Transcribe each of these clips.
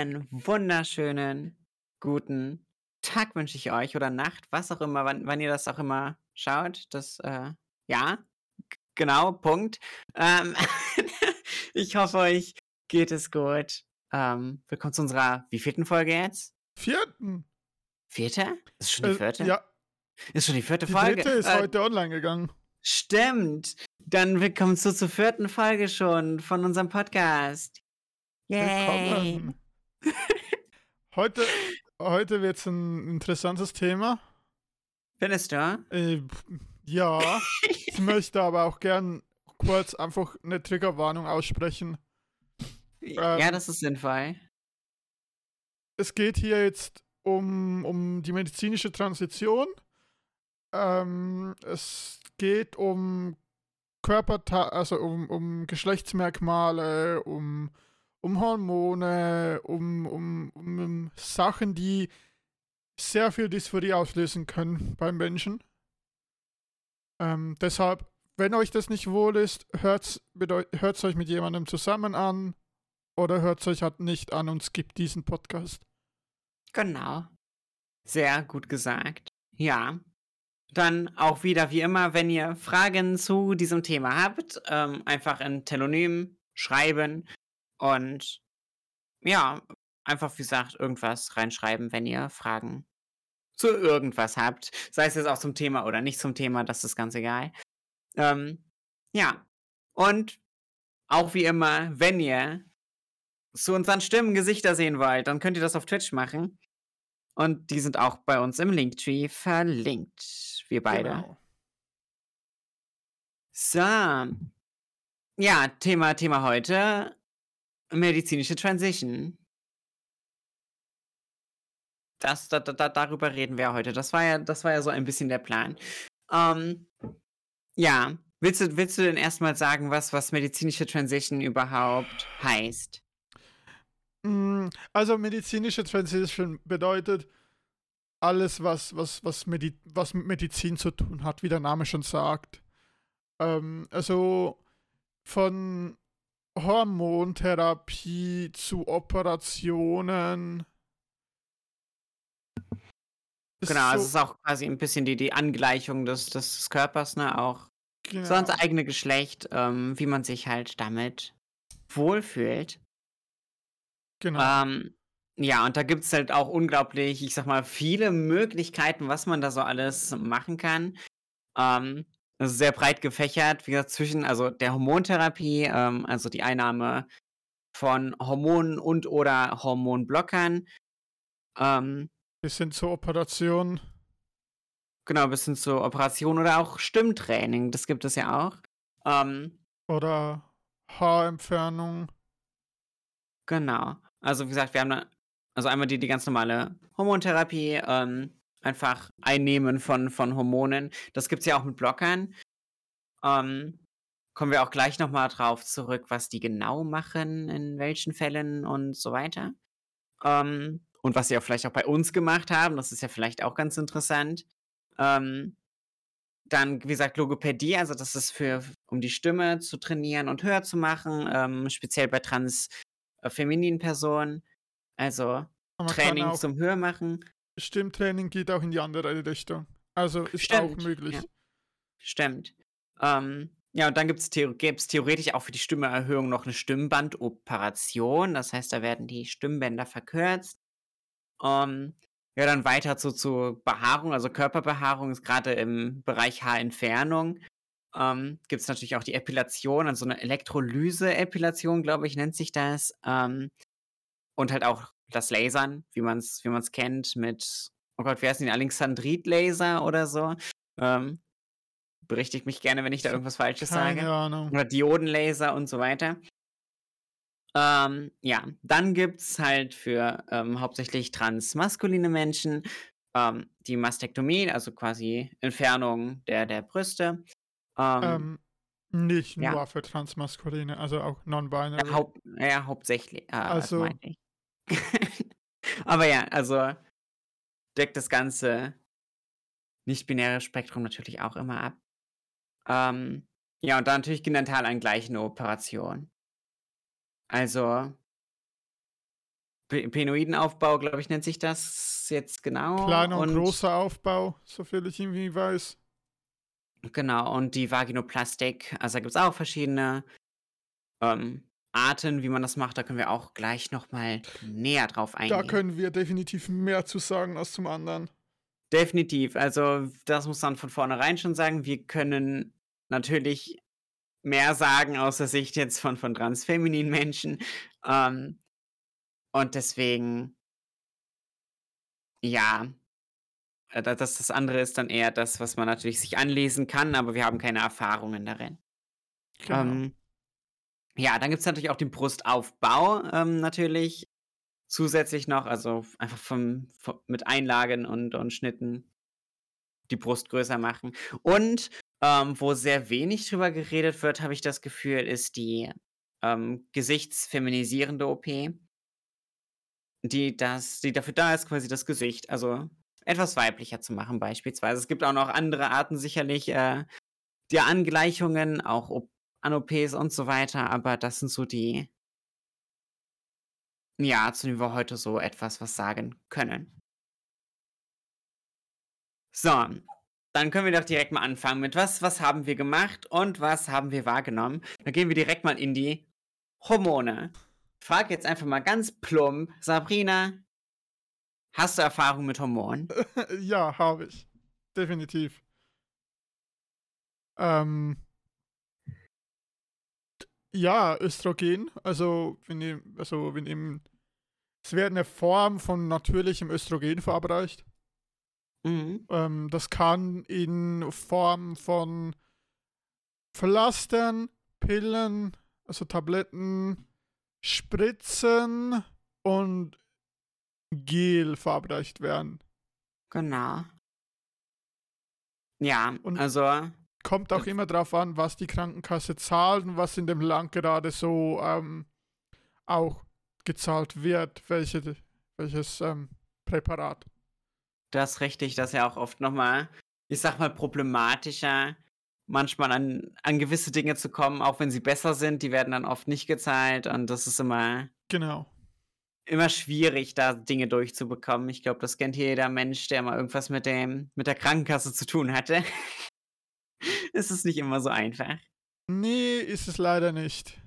Einen wunderschönen guten Tag wünsche ich euch oder Nacht, was auch immer, wann, wann ihr das auch immer schaut. Das, äh, ja, genau, Punkt. Ähm, ich hoffe, euch geht es gut. Ähm, willkommen zu unserer wievielten Folge jetzt? Vierten. Vierte? Ist schon die Äh, vierte? ja, Ist schon die vierte die Folge? dritte ist Äh, heute online gegangen. Stimmt. Dann willkommen zu zur vierten Folge schon von unserem Podcast. Yay. Willkommen. heute heute wird es ein interessantes Thema. Du? Äh, ja, ich möchte aber auch gern kurz einfach eine Triggerwarnung aussprechen. ja, Ähm, das ist sinnvoll. Es geht hier jetzt um, um die medizinische Transition. Ähm, es geht um Körperta also um, um Geschlechtsmerkmale, um, um Hormone, um, um, um Sachen, die sehr viel Dysphorie auslösen können beim Menschen. Ähm, deshalb, wenn euch das nicht wohl ist, hört es euch mit jemandem zusammen an oder hört es euch halt nicht an und skippt diesen Podcast. Genau. Sehr gut gesagt. Ja. Dann auch wieder wie immer, wenn ihr Fragen zu diesem Thema habt, ähm, einfach in Telonym schreiben und ja, einfach wie gesagt, irgendwas reinschreiben, wenn ihr Fragen zu irgendwas habt. Sei es jetzt auch zum Thema oder nicht zum Thema, das ist ganz egal. Ähm, ja. Und auch wie immer, wenn ihr zu unseren Stimmen Gesichter sehen wollt, dann könnt ihr das auf Twitch machen. Und die sind auch bei uns im Linktree verlinkt. Wir beide. Genau. So. Ja, Thema, Thema heute. Medizinische Transition. Das, da, da, darüber reden wir heute. Das war ja, das war ja so ein bisschen der Plan. Ähm, ja. Willst du, willst du denn erstmal sagen, was, was medizinische Transition überhaupt heißt? Mm, Also medizinische Transition bedeutet alles, was, was, was, Medi was mit Medizin zu tun hat, wie der Name schon sagt. Ähm, also von Hormontherapie zu Operationen. Genau, also es so- ist auch quasi ein bisschen die, die Angleichung des, des Körpers, ne? Auch genau. so ans eigene Geschlecht, ähm, wie man sich halt damit wohlfühlt. genau. Ähm, ja, und da gibt es halt auch unglaublich, ich sag mal, viele Möglichkeiten, was man da so alles machen kann. Ähm, ist sehr breit gefächert, wie gesagt, zwischen also der Hormontherapie, ähm, also die Einnahme von Hormonen und oder Hormonblockern. Ähm, Bis hin zur Operation. genau, bis hin zur Operation oder auch Stimmtraining, das gibt es ja auch. Ähm, Oder Haarentfernung. Genau. Also wie gesagt, wir haben da, also einmal die, die ganz normale Hormontherapie, ähm, einfach Einnehmen von, von Hormonen. Das gibt's ja auch mit Blockern. Ähm, kommen wir auch gleich nochmal drauf zurück, was die genau machen, in welchen Fällen und so weiter. Ähm, und was sie auch vielleicht auch bei uns gemacht haben, das ist ja vielleicht auch ganz interessant. Ähm, dann, wie gesagt, Logopädie, also das ist für, um die Stimme zu trainieren und höher zu machen, ähm, speziell bei trans äh, femininen Personen. Also Training zum Höhermachen. Stimmtraining geht auch in die andere Richtung. Also ist auch Stimmt, möglich. ja. Stimmt. Ähm, ja, und dann gibt es theoretisch auch für die Stimmeerhöhung noch eine Stimmbandoperation. Das heißt, da werden die Stimmbänder verkürzt. Ähm, ja, dann weiter zu, zu Behaarung, also Körperbehaarung ist gerade im Bereich Haarentfernung. Ähm, gibt es natürlich auch die Epilation, also eine Elektrolyse-Epilation, glaube ich, nennt sich das. Ähm, und halt auch das Lasern, wie man es wie man's kennt, mit, oh Gott, wie heißt die, Alexandrit-Laser oder so. Ähm, berichtigt mich gerne, wenn ich da irgendwas Falsches Keine sage. Ahnung. Oder Diodenlaser und so weiter. Ähm, ja, dann gibt's halt für ähm, hauptsächlich transmaskuline Menschen ähm, die Mastektomie, also quasi Entfernung der, der Brüste. Ähm, Ähm, nicht ja. nur für Transmaskuline, also auch non-binary. ja, ja, hauptsächlich. Äh, also, ich. Aber ja, also deckt das ganze nicht-binäre Spektrum natürlich auch immer ab. Ähm, ja, und dann natürlich genital angleichende Operation. Also Penoidenaufbau, glaube ich, nennt sich das jetzt genau. Kleiner und, und großer Aufbau, soviel ich irgendwie weiß. Genau, und die Vaginoplastik, also da gibt es auch verschiedene ähm, Arten, wie man das macht. Da können wir auch gleich nochmal näher drauf eingehen. Da können wir definitiv mehr zu sagen als zum anderen. Definitiv. Also, das muss man von vornherein schon sagen. Wir können natürlich mehr sagen aus der Sicht jetzt von, von transfemininen Menschen. Ähm, und deswegen, ja, äh, das, das andere ist dann eher das, was man natürlich sich anlesen kann, aber wir haben keine Erfahrungen darin. Genau. Ähm, ja, dann gibt es natürlich auch den Brustaufbau, ähm, natürlich. Zusätzlich noch, also einfach vom, vom, mit Einlagen und, und Schnitten die Brust größer machen. Und ähm, wo sehr wenig drüber geredet wird, habe ich das Gefühl, ist die ähm, gesichtsfeminisierende OP. Die, das, die dafür da ist, quasi das Gesicht, also etwas weiblicher zu machen, beispielsweise. Es gibt auch noch andere Arten sicherlich äh, der Angleichungen, auch an OPs und so weiter, aber das sind so die, ja, zu denen wir heute so etwas was sagen können. So, dann können wir doch direkt mal anfangen mit was, was haben wir gemacht und was haben wir wahrgenommen. Dann gehen wir direkt mal in die Hormone. Ich frage jetzt einfach mal ganz plump, Sabrina, hast du Erfahrung mit Hormonen? ja, habe ich. Definitiv. Ähm, ja, Östrogen, also wenn, also wenn eben, es wird eine Form von natürlichem Östrogen verabreicht. Mhm. Ähm, das kann in Form von Pflastern, Pillen, also Tabletten, Spritzen und Gel verabreicht werden. Genau. Ja, und also. Kommt auch immer darauf an, was die Krankenkasse zahlt und was in dem Land gerade so ähm, auch gezahlt wird, welche, welches ähm, Präparat. Das ist richtig, das ist ja auch oft nochmal, ich sag mal, problematischer, manchmal an, an gewisse Dinge zu kommen, auch wenn sie besser sind, die werden dann oft nicht gezahlt und das ist immer. Genau. Immer schwierig, da Dinge durchzubekommen. Ich glaube, das kennt jeder Mensch, der mal irgendwas mit dem, mit der Krankenkasse zu tun hatte. Es ist nicht immer so einfach. Nee, ist es leider nicht.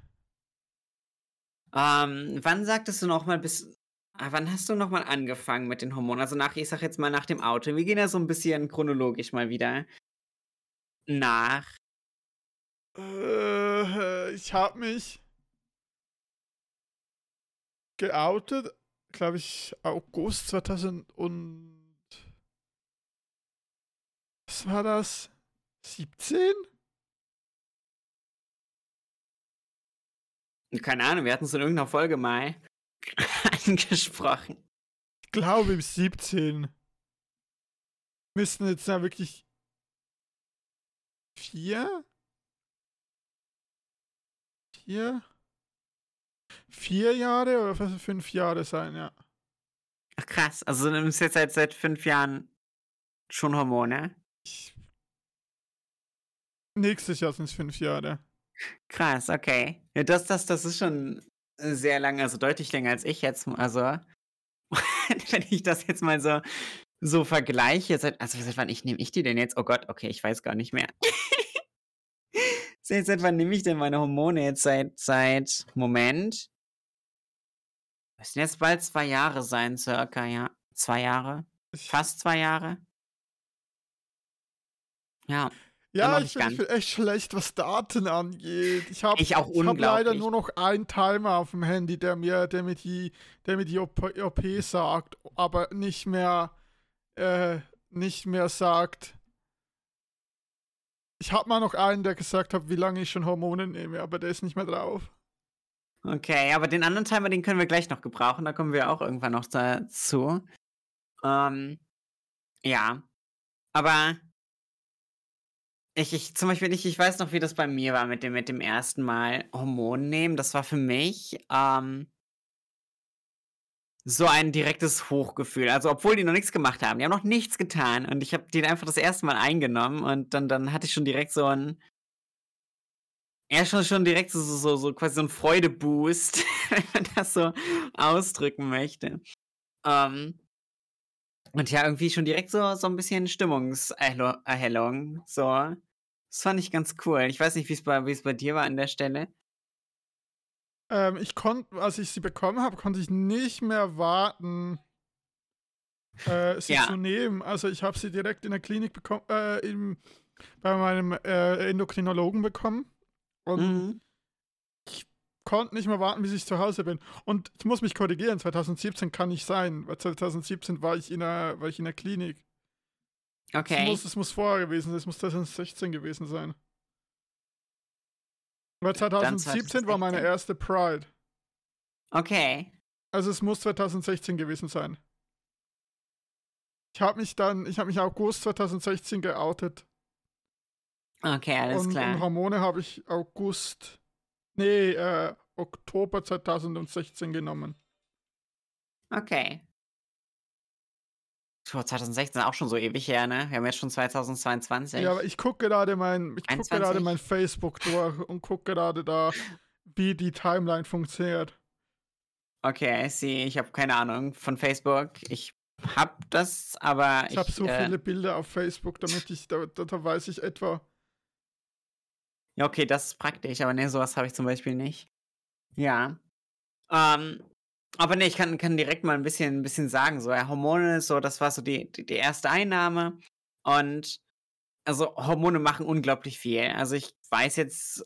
Ähm, wann sagtest du nochmal, bis, Ah, wann hast du nochmal angefangen mit den Hormonen? Also nach, ich sag jetzt mal nach dem Auto. Wir gehen ja so ein bisschen chronologisch mal wieder nach. Äh, ich hab mich geoutet, glaube ich, August 2000 und was war das? 17? Keine Ahnung, wir hatten es in irgendeiner Folge mal. angesprochen. Ich glaube im 17. Müssten jetzt ja wirklich vier? Vier? Vier Jahre oder fünf Jahre sein, ja. Ach krass, also du nimmst jetzt seit, seit fünf Jahren schon Hormone? Ich... Nächstes Jahr sind es fünf Jahre. Krass, okay. Ja, das, das, das ist schon sehr lange, also deutlich länger als ich jetzt. Also, wenn ich das jetzt mal so, so vergleiche, seit, also seit wann ich nehme ich die denn jetzt? Oh Gott, okay, ich weiß gar nicht mehr. seit, seit wann nehme ich denn meine Hormone jetzt? Seit, seit, Moment. Müssen jetzt bald zwei Jahre sein, circa, ja. Zwei Jahre. Fast zwei Jahre. Ja. Ja, ich bin, ich bin, echt schlecht, was Daten angeht. Ich habe ich hab leider nur noch einen Timer auf dem Handy, der mir, der mir die, der mir die OP, OP sagt, aber nicht mehr, äh, nicht mehr sagt. Ich habe mal noch einen, der gesagt hat, wie lange ich schon Hormone nehme, aber der ist nicht mehr drauf. Okay, aber den anderen Timer, den können wir gleich noch gebrauchen. Da kommen wir auch irgendwann noch dazu. Ähm, ja. Aber ich, ich, zum Beispiel, ich, ich weiß noch, wie das bei mir war mit dem, mit dem ersten Mal Hormon nehmen. Das war für mich ähm, so ein direktes Hochgefühl. Also, obwohl die noch nichts gemacht haben. Die haben noch nichts getan. Und ich habe den einfach das erste Mal eingenommen. Und dann, dann hatte ich schon direkt so ein. Ja, schon, schon direkt so, so, so quasi so ein Freudeboost, wenn man das so ausdrücken möchte. Ähm, und ja, irgendwie schon direkt so, so ein bisschen Stimmungserhellung. So. Das fand ich ganz cool. Ich weiß nicht, wie es bei, bei dir war an der Stelle. Ähm, ich konnte, als ich sie bekommen habe, konnte ich nicht mehr warten, äh, sie ja. zu nehmen. Also ich habe sie direkt in der Klinik bekommen, äh, im, bei meinem äh, Endokrinologen bekommen. Und mhm. Konnte nicht mehr warten, bis ich zu Hause bin. Und ich muss mich korrigieren, 2017 kann nicht sein, weil 2017 war ich in der, war ich in der Klinik. Okay. Es muss, es muss vorher gewesen sein, es muss 2016 gewesen sein. Weil 2017 war meine erste Pride. Okay. Also es muss 2016 gewesen sein. Ich habe mich dann, ich habe mich August 2016 geoutet. Okay, alles und, klar. Und Hormone habe ich August, nee, äh, Oktober 2016 genommen. Okay. 2016 auch schon so ewig her, ne? Wir haben jetzt schon 2022. Ja, aber ich gucke gerade mein, ich gucke gerade mein Facebook durch und gucke gerade da, wie die Timeline funktioniert. Okay, I see. Ich habe keine Ahnung von Facebook. Ich hab das, aber ich. Ich habe so äh, viele Bilder auf Facebook, damit ich, da, da, da weiß ich etwa, ja, okay, das ist praktisch, aber ne, sowas habe ich zum Beispiel nicht. Ja. Ähm, aber ne, ich kann, kann direkt mal ein bisschen, ein bisschen sagen, so, ja, Hormone, so, das war so die, die, die erste Einnahme. Und also Hormone machen unglaublich viel. Also ich weiß jetzt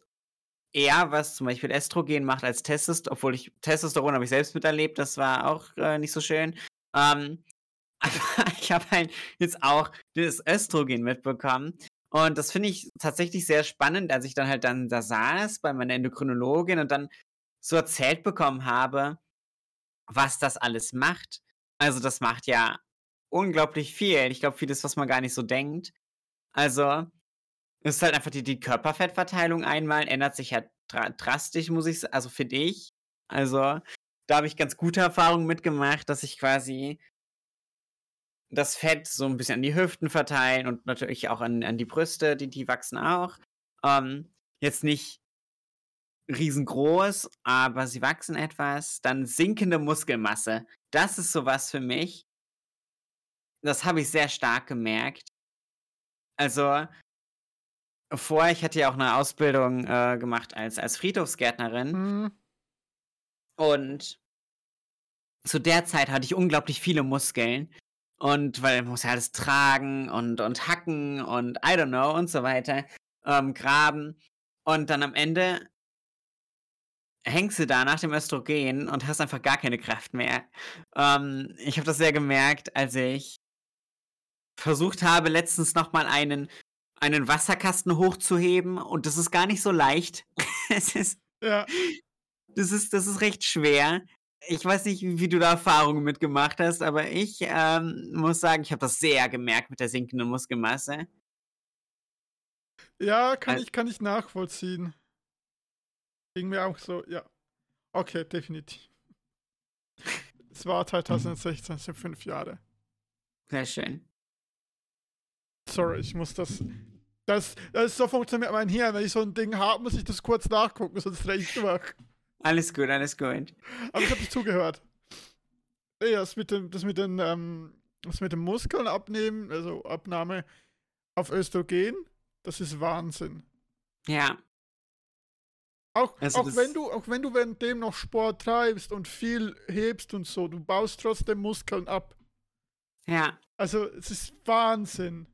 eher, was zum Beispiel Estrogen macht als Testosteron, obwohl ich Testosteron habe ich selbst miterlebt, das war auch äh, nicht so schön. Ähm, aber ich habe halt jetzt auch das Östrogen mitbekommen. Und das finde ich tatsächlich sehr spannend, als ich dann halt dann da saß bei meiner Endokrinologin und dann so erzählt bekommen habe, was das alles macht. Also das macht ja unglaublich viel. Ich glaube, vieles, was man gar nicht so denkt. Also, es ist halt einfach die, die Körperfettverteilung einmal, ändert sich halt dra drastisch, muss ich sagen, also für dich. Also, da habe ich ganz gute Erfahrungen mitgemacht, dass ich quasi das Fett so ein bisschen an die Hüften verteilen und natürlich auch an, an die Brüste, die, die wachsen auch. Ähm, jetzt nicht riesengroß, aber sie wachsen etwas. Dann sinkende Muskelmasse. Das ist sowas für mich. Das habe ich sehr stark gemerkt. Also, vorher, ich hatte ja auch eine Ausbildung äh, gemacht als, als Friedhofsgärtnerin. Mhm. Und zu der Zeit hatte ich unglaublich viele Muskeln. Und weil man muss ja alles tragen und, und hacken und I don't know und so weiter, ähm, graben. Und dann am Ende hängst du da nach dem Östrogen und hast einfach gar keine Kraft mehr. Ähm, ich habe das sehr gemerkt, als ich versucht habe, letztens nochmal einen, einen Wasserkasten hochzuheben und das ist gar nicht so leicht. es ist, ja. das ist, das ist recht schwer ich weiß nicht, wie du da Erfahrungen mitgemacht hast, aber ich ähm, muss sagen, ich habe das sehr gemerkt mit der sinkenden Muskelmasse. Ja, kann, also, ich, kann ich nachvollziehen. Ging mir auch so, ja. Okay, definitiv. es war 2016, es sind fünf Jahre. Sehr schön. Sorry, ich muss das. Das, das ist so funktioniert mein Hirn. Wenn ich so ein Ding habe, muss ich das kurz nachgucken, sonst recht wach. Alles gut, alles gut. Aber ich habe dich zugehört. Ey, das mit dem, das mit den, ähm, das mit dem Muskeln abnehmen, also Abnahme auf Östrogen, das ist Wahnsinn. Ja. Auch, also auch wenn du, auch wenn du währenddem noch Sport treibst und viel hebst und so, du baust trotzdem Muskeln ab. Ja. Also es ist Wahnsinn.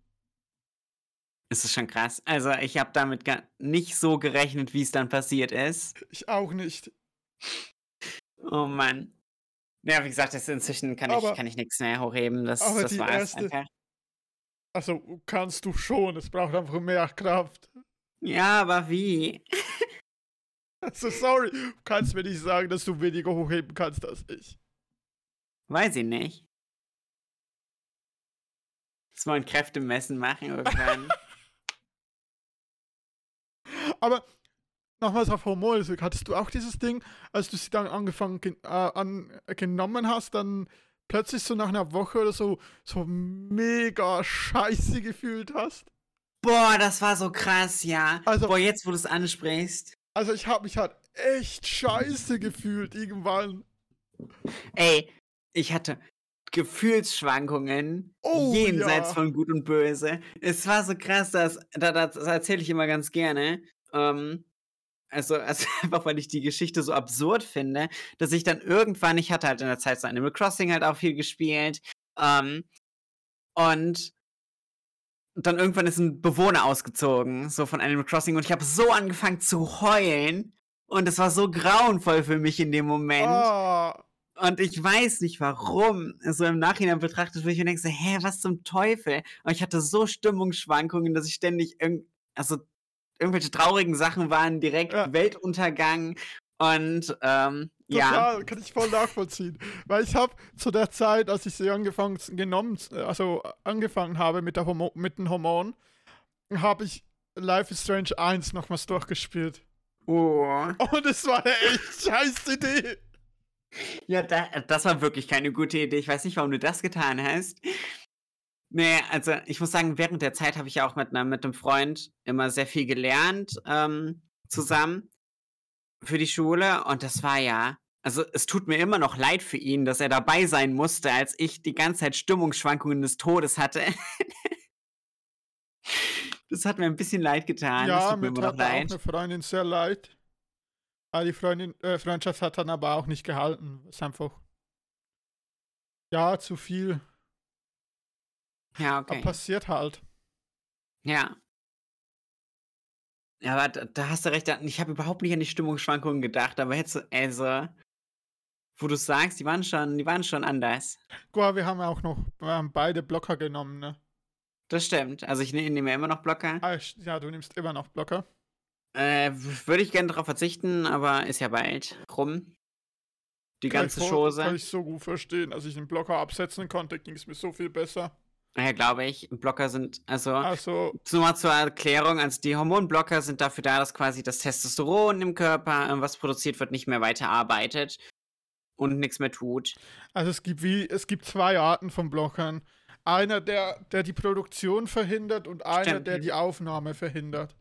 Es ist schon krass. Also ich habe damit gar nicht so gerechnet, wie es dann passiert ist. Ich auch nicht. Oh Mann. Ja, wie gesagt, das inzwischen kann aber, ich, kann ich nichts mehr hochheben. Das, das war erste, einfach. Also kannst du schon, es braucht einfach mehr Kraft. Ja, aber wie? Also sorry, du kannst mir nicht sagen, dass du weniger hochheben kannst als ich. Weiß ich nicht. Das wollen Kräftemessen machen irgendwann. Aber nochmals auf Hormone, hattest du auch dieses Ding, als du sie dann angefangen äh, an, genommen hast, dann plötzlich so nach einer Woche oder so so mega scheiße gefühlt hast? Boah, das war so krass, ja. Also, Boah, jetzt wo du es ansprichst. Also ich habe mich halt echt scheiße gefühlt irgendwann. Ey, ich hatte Gefühlsschwankungen Oh, jenseits ja. von Gut und Böse. Es war so krass, dass, da, das erzähle ich immer ganz gerne. Ähm, also, also einfach, weil ich die Geschichte so absurd finde, dass ich dann irgendwann, ich hatte halt in der Zeit so Animal Crossing halt auch viel gespielt. Ähm, und dann irgendwann ist ein Bewohner ausgezogen, so von Animal Crossing, und ich habe so angefangen zu heulen. Und es war so grauenvoll für mich in dem Moment. Ah, Und ich weiß nicht warum. So im Nachhinein betrachtet, wo ich mir denke, so, hä, was zum Teufel? Und ich hatte so Stimmungsschwankungen, dass ich ständig irgend, also irgendwelche traurigen Sachen waren, direkt Ja. Weltuntergang. Und ähm, ja, total, kann ich voll nachvollziehen. Weil ich habe zu der Zeit, als ich sie angefangen genommen, also angefangen habe mit, der Homo mit den Hormonen, habe ich Life is Strange 1 nochmals durchgespielt. oh. Und es war eine echt scheiß Idee. Ja, da, das war wirklich keine gute Idee. Ich weiß nicht, warum du das getan hast. Nee, also ich muss sagen, während der Zeit habe ich ja auch mit, einer, mit einem Freund immer sehr viel gelernt ähm, zusammen für die Schule. Und das war ja, also es tut mir immer noch leid für ihn, dass er dabei sein musste, als ich die ganze Zeit Stimmungsschwankungen des Todes hatte. das hat mir ein bisschen leid getan. das ja, tut mir mir tat auch eine Freundin sehr leid. Aber die Freundin, äh, Freundschaft hat dann aber auch nicht gehalten. Ist einfach. Ja, zu viel. Ja, Aber okay. passiert halt. Ja. Ja, aber da, da hast du recht. Ich habe überhaupt nicht an die Stimmungsschwankungen gedacht, aber jetzt, so- also, wo du sagst, die waren schon, die waren schon anders. Guck wir haben auch noch wir haben beide Blocker genommen, ne? Das stimmt. Also ich ne- nehme ja immer noch Blocker. Ah, ja, du nimmst immer noch Blocker. Äh, würde ich gerne darauf verzichten, aber ist ja bald rum. Die ganze Chose. Kann ich so gut verstehen. Als ich den Blocker absetzen konnte, ging es mir so viel besser. Ja, glaube ich. Blocker sind, also, Also, so mal zur Erklärung, also die Hormonblocker sind dafür da, dass quasi das Testosteron im Körper, äh, was produziert wird, nicht mehr weiterarbeitet und nichts mehr tut. also es gibt wie, es gibt zwei Arten von Blockern. Einer, der, der die Produktion verhindert und einer, Stimmt. der die Aufnahme verhindert.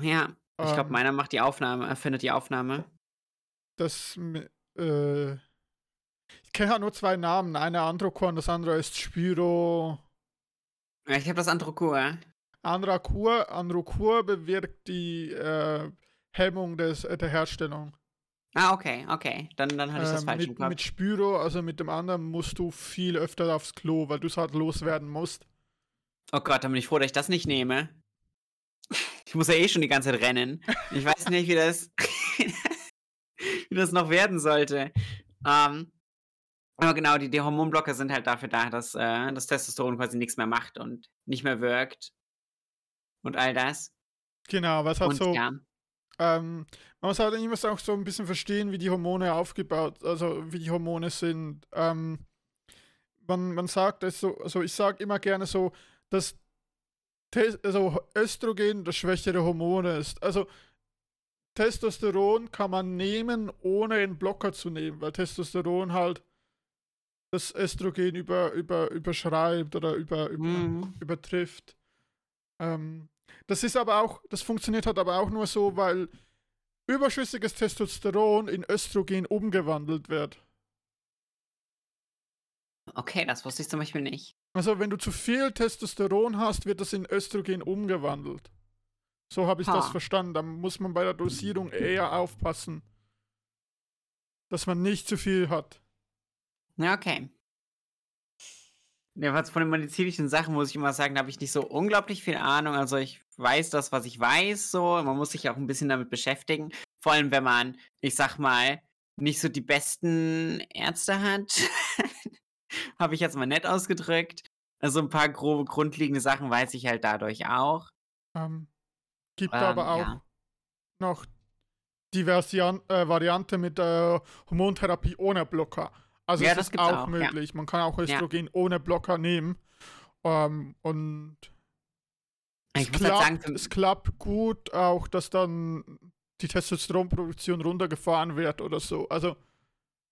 Ja, ich glaube, Ähm, meiner macht die Aufnahme, erfindet die Aufnahme. Das, äh, ich kenne halt nur zwei Namen. Einer Androcorn, das andere ist Spyro. Ja, ich habe das Androkur. Androkur, Androkur bewirkt die äh, Hemmung des, äh, der Herstellung. Ah, okay, okay. Dann, dann hatte ich das Ähm, falsch im mit, Kopf. mit Spyro, also mit dem anderen, musst du viel öfter aufs Klo, weil du es halt loswerden musst. Oh Gott, dann bin ich froh, dass ich das nicht nehme. Ich muss ja eh schon die ganze Zeit rennen. Ich weiß nicht, wie das, wie das noch werden sollte. Ähm, aber genau, die, die Hormonblocker sind halt dafür da, dass äh, das Testosteron quasi nichts mehr macht und nicht mehr wirkt. Und all das. Genau, was halt und so. ja. Ähm, man muss halt immer auch so ein bisschen verstehen, wie die Hormone aufgebaut, also wie die Hormone sind. Ähm, man, man sagt es so, also ich sage immer gerne so, dass Tes also Östrogen das schwächere Hormon ist. Also Testosteron kann man nehmen, ohne einen Blocker zu nehmen, weil Testosteron halt das Östrogen über, über, überschreibt oder über, über, Mhm. übertrifft. Ähm, das ist aber auch, das funktioniert halt aber auch nur so, weil überschüssiges Testosteron in Östrogen umgewandelt wird. Okay, das wusste ich zum Beispiel nicht. Also wenn du zu viel Testosteron hast, wird das in Östrogen umgewandelt. So habe ich das Ha. verstanden. Da muss man bei der Dosierung eher aufpassen, dass man nicht zu viel hat. Ja, okay. Ja, was von den medizinischen Sachen muss ich immer sagen, da habe ich nicht so unglaublich viel Ahnung. Also ich weiß das, was ich weiß, so. Man muss sich auch ein bisschen damit beschäftigen. Vor allem, wenn man, ich sag mal, nicht so die besten Ärzte hat. habe ich jetzt mal nett ausgedrückt. Also ein paar grobe grundlegende Sachen weiß ich halt dadurch auch. Ähm, gibt Ähm, aber auch ja. noch die Version, äh, Variante mit äh, Hormontherapie ohne Blocker. Also Ja, es das ist auch, auch, ja. möglich. Man kann auch Östrogen ohne Blocker nehmen. Ähm, und Ich es halt sagen, klappt, zum- es klappt gut auch, dass dann die Testosteronproduktion runtergefahren wird oder so. Also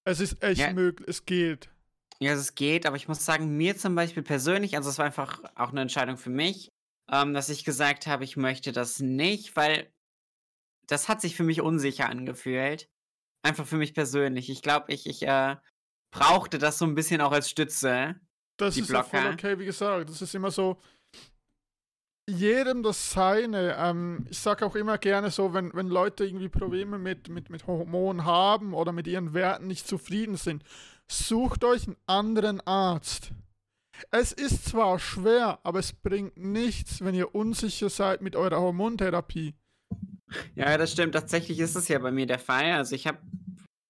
es ist echt Ja. möglich, es geht. Ja, es geht, aber ich muss sagen, mir zum Beispiel persönlich, also es war einfach auch eine Entscheidung für mich, ähm, dass ich gesagt habe, ich möchte das nicht, weil das hat sich für mich unsicher angefühlt. Einfach für mich persönlich. Ich glaube, ich, ich äh, brauchte das so ein bisschen auch als Stütze. Das ist ja voll okay, wie gesagt. Das ist immer so, jedem das seine. Ähm, ich sage auch immer gerne so, wenn, wenn Leute irgendwie Probleme mit, mit, mit Hormonen haben oder mit ihren Werten nicht zufrieden sind, sucht euch einen anderen Arzt. Es ist zwar schwer, aber es bringt nichts, wenn ihr unsicher seid mit eurer Hormontherapie. Ja, das stimmt. Tatsächlich ist es ja bei mir der Fall. Also ich habe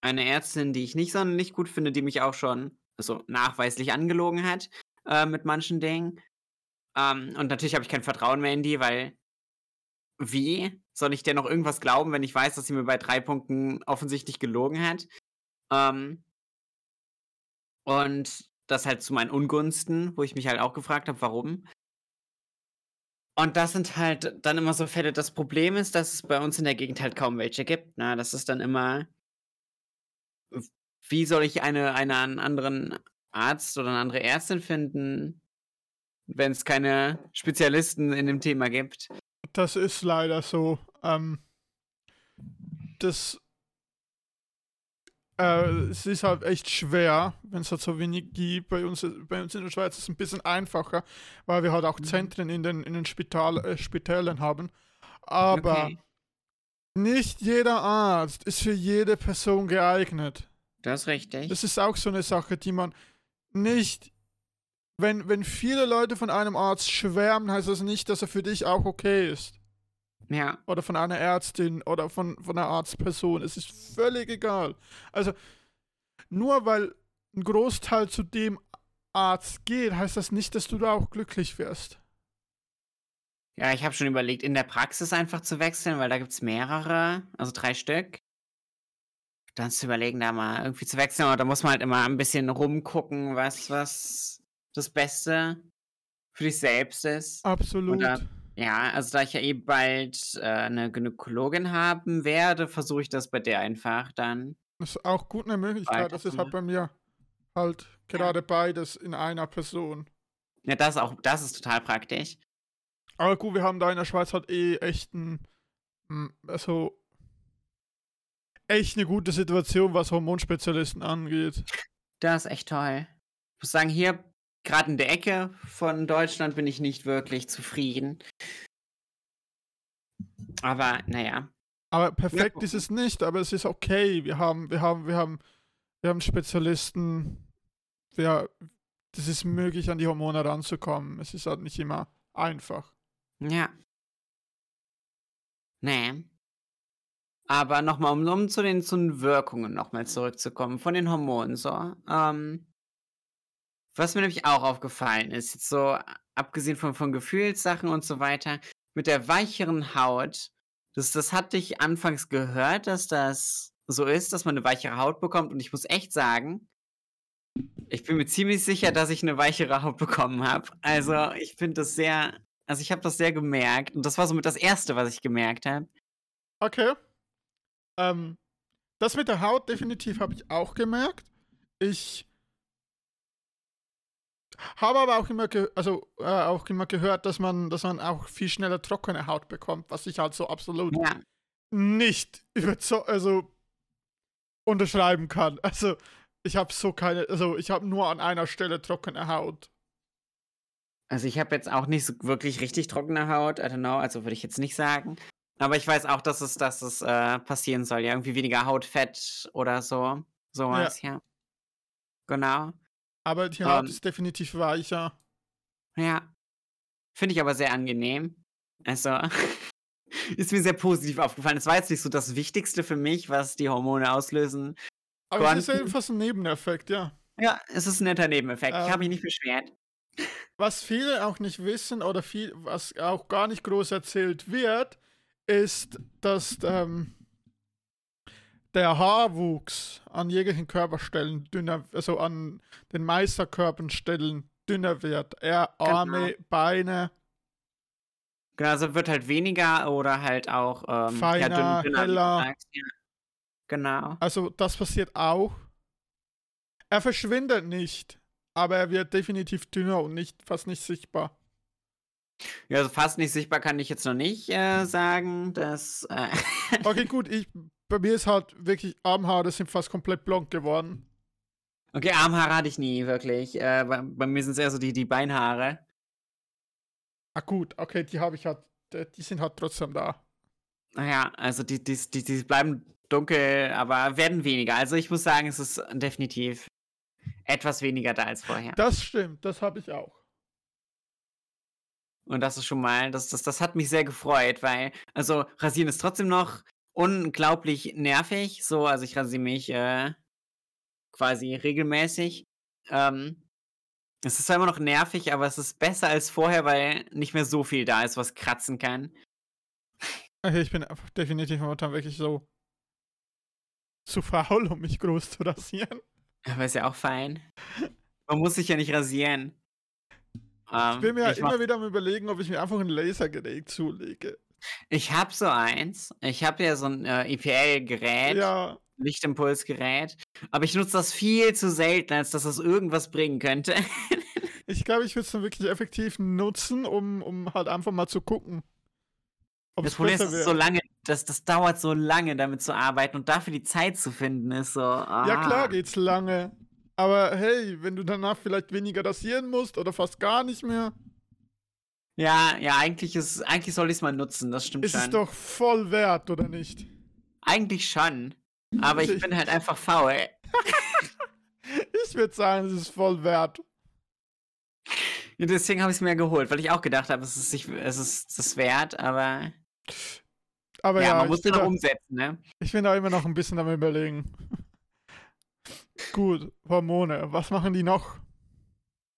eine Ärztin, die ich nicht sonderlich gut finde, die mich auch schon also nachweislich angelogen hat äh, mit manchen Dingen. Ähm, und natürlich habe ich kein Vertrauen mehr in die, weil wie soll ich denn noch irgendwas glauben, wenn ich weiß, dass sie mir bei drei Punkten offensichtlich gelogen hat? Ähm, und das halt zu meinen Ungunsten, wo ich mich halt auch gefragt habe, warum. Und das sind halt dann immer so Fälle. Das Problem ist, dass es bei uns in der Gegend halt kaum welche gibt. Ne? das ist dann immer, wie soll ich eine, eine, einen anderen Arzt oder eine andere Ärztin finden, wenn es keine Spezialisten in dem Thema gibt? Das ist leider so. Ähm, das äh, es ist halt echt schwer, wenn es halt so wenig gibt. Bei uns, bei uns in der Schweiz ist es ein bisschen einfacher, weil wir halt auch mhm. Zentren in den, in den Spital, äh, Spitälern haben. Aber okay. Nicht jeder Arzt ist für jede Person geeignet. Das ist richtig. Das ist auch so eine Sache, die man nicht. Wenn, wenn viele Leute von einem Arzt schwärmen, heißt das nicht, dass er für dich auch okay ist. Ja. Oder von einer Ärztin oder von, von einer Arztperson. Es ist völlig egal. Also, nur weil ein Großteil zu dem Arzt geht, heißt das nicht, dass du da auch glücklich wirst. Ja, ich habe schon überlegt, in der Praxis einfach zu wechseln, weil da gibt es mehrere, also drei Stück. Dann zu überlegen, da mal irgendwie zu wechseln, aber da muss man halt immer ein bisschen rumgucken, was, was das Beste für dich selbst ist. Absolut. Oder ja, also da ich ja eh bald äh, eine Gynäkologin haben werde, versuche ich das bei der einfach dann. Das ist auch gut eine Möglichkeit. Das ist halt bei mir halt gerade ja. beides in einer Person. Ja, das ist auch, das ist total praktisch. Aber gut, wir haben da in der Schweiz halt eh echt ein, hm, also echt eine gute Situation, was Hormonspezialisten angeht. Das ist echt toll. Ich muss sagen, hier gerade in der Ecke von Deutschland bin ich nicht wirklich zufrieden. Aber naja. Aber perfekt ja. ist es nicht, aber es ist okay. Wir haben, wir haben, wir haben, wir haben Spezialisten. Wir, das ist möglich, an die Hormone ranzukommen. Es ist halt nicht immer einfach. Ja. Nee. Aber nochmal, um, um zu den, zu den Wirkungen nochmal zurückzukommen, von den Hormonen so. Ähm, was mir nämlich auch aufgefallen ist, jetzt so abgesehen von, von Gefühlssachen und so weiter, mit der weicheren Haut, das, das hatte ich anfangs gehört, dass das so ist, dass man eine weichere Haut bekommt. Und ich muss echt sagen, ich bin mir ziemlich sicher, dass ich eine weichere Haut bekommen habe. Also ich finde das sehr, also ich habe das sehr gemerkt. Und das war somit das Erste, was ich gemerkt habe. Okay. Ähm, das mit der Haut definitiv habe ich auch gemerkt. Ich habe aber auch immer, also, äh, auch immer gehört, dass man, dass man auch viel schneller trockene Haut bekommt, was ich halt so absolut ja. nicht also unterschreiben kann. Also ich habe so keine, also ich habe nur an einer Stelle trockene Haut. Also ich habe jetzt auch nicht so wirklich richtig trockene Haut, I don't know, also würde ich jetzt nicht sagen. Aber ich weiß auch, dass es, dass es äh, passieren soll, ja, irgendwie weniger Hautfett oder so, sowas, ja. ja. Genau. Aber die Haut um, ist definitiv weicher. Ja. Finde ich aber sehr angenehm. Also, ist mir sehr positiv aufgefallen. Es war jetzt nicht so das Wichtigste für mich, was die Hormone auslösen. Aber konnten. es ist ja fast ein Nebeneffekt, ja. Ja, es ist ein netter Nebeneffekt. Ähm, ich habe mich nicht beschwert. Was viele auch nicht wissen oder viel, was auch gar nicht groß erzählt wird, ist, dass ähm, der Haarwuchs an jeglichen Körperstellen dünner, also an den Meisterkörperstellen dünner wird. Er Arme, genau. Beine. Genau, also wird halt weniger oder halt auch ähm, feiner, ja, dünn, dünner, heller. Genau. Also das passiert auch. Er verschwindet nicht, aber er wird definitiv dünner und nicht fast nicht sichtbar. Ja, also fast nicht sichtbar kann ich jetzt noch nicht äh, sagen, dass. Äh okay, gut, ich, bei mir ist halt wirklich Armhaare sind fast komplett blond geworden. Okay, Armhaare hatte ich nie, wirklich. Äh, bei, bei, mir sind es eher so die, die Beinhaare. Ah, gut, okay, die habe ich halt, die sind halt trotzdem da. Naja, also die, die, die, die bleiben dunkel, aber werden weniger. Also ich muss sagen, es ist definitiv etwas weniger da als vorher. Das stimmt, das habe ich auch. Und das ist schon mal, das, das, das hat mich sehr gefreut, weil, also rasieren ist trotzdem noch unglaublich nervig. So, also ich rasiere mich äh, quasi regelmäßig. Ähm, es ist zwar immer noch nervig, aber es ist besser als vorher, weil nicht mehr so viel da ist, was kratzen kann. Okay, ich bin definitiv momentan wirklich so zu faul, um mich groß zu rasieren. Aber ist ja auch fein. Man muss sich ja nicht rasieren. Um, ich bin mir ja immer wieder am überlegen, ob ich mir einfach ein Lasergerät zulege. Ich habe so eins. Ich habe ja so ein äh, EPL-Gerät. Ja. Lichtimpulsgerät. Aber ich nutze das viel zu selten, als dass das irgendwas bringen könnte. ich glaube, ich würde es dann wirklich effektiv nutzen, um, um halt einfach mal zu gucken. Das Problem ist, so lange, das, das dauert so lange, damit zu arbeiten und dafür die Zeit zu finden, ist so. Ah. Ja, klar geht's lange. Aber hey, wenn du danach vielleicht weniger rasieren musst oder fast gar nicht mehr. Ja, ja, eigentlich ist, eigentlich soll ich es mal nutzen, das stimmt ist schon. Ist es doch voll wert, oder nicht? Eigentlich schon. Aber ich bin halt einfach faul. ich würde sagen, es ist voll wert. Ja, deswegen habe ich es mir geholt, weil ich auch gedacht habe, es ist, es ist das wert, aber. Aber ja, ja man muss es noch umsetzen, ne? Ich bin da immer noch ein bisschen am Überlegen. Gut, Hormone. Was machen die noch?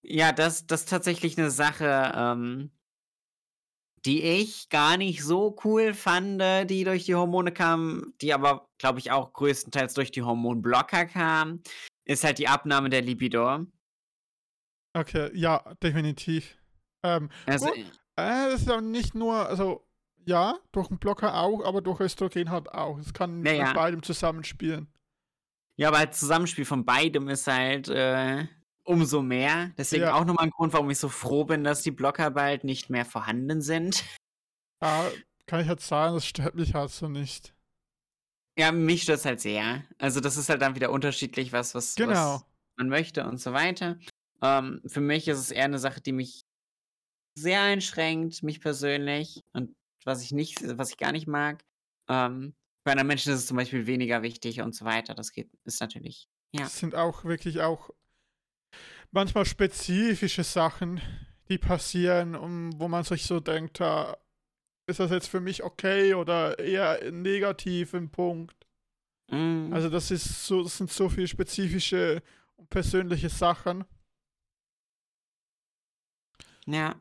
Ja, das, das ist tatsächlich eine Sache, ähm, die ich gar nicht so cool fand, die durch die Hormone kam, die aber, glaube ich, auch größtenteils durch die Hormonblocker kam, ist halt die Abnahme der Libido. Okay, ja, definitiv. Ähm, also, gut, äh, das ist ja nicht nur, also ja, durch einen Blocker auch, aber durch Östrogen halt auch. Es kann naja. mit beidem zusammenspielen. Ja, aber das Zusammenspiel von beidem ist halt äh, umso mehr. Deswegen ja. auch nochmal ein Grund, warum ich so froh bin, dass die Blocker bald nicht mehr vorhanden sind. Ja, kann ich jetzt sagen, das stört mich halt so nicht. Ja, mich stört es halt sehr. Also das ist halt dann wieder unterschiedlich, was, was, genau. was man möchte und so weiter. Ähm, für mich ist es eher eine Sache, die mich sehr einschränkt, mich persönlich. Und was ich nicht, was ich gar nicht mag. Ähm, bei anderen Menschen ist es zum Beispiel weniger wichtig und so weiter. Das geht, ist natürlich, ja. Es sind auch wirklich auch manchmal spezifische Sachen, die passieren, um, wo man sich so denkt, da ist das jetzt für mich okay oder eher negativ im Punkt. Mm. Also das ist so, das sind so viele spezifische und persönliche Sachen. Ja.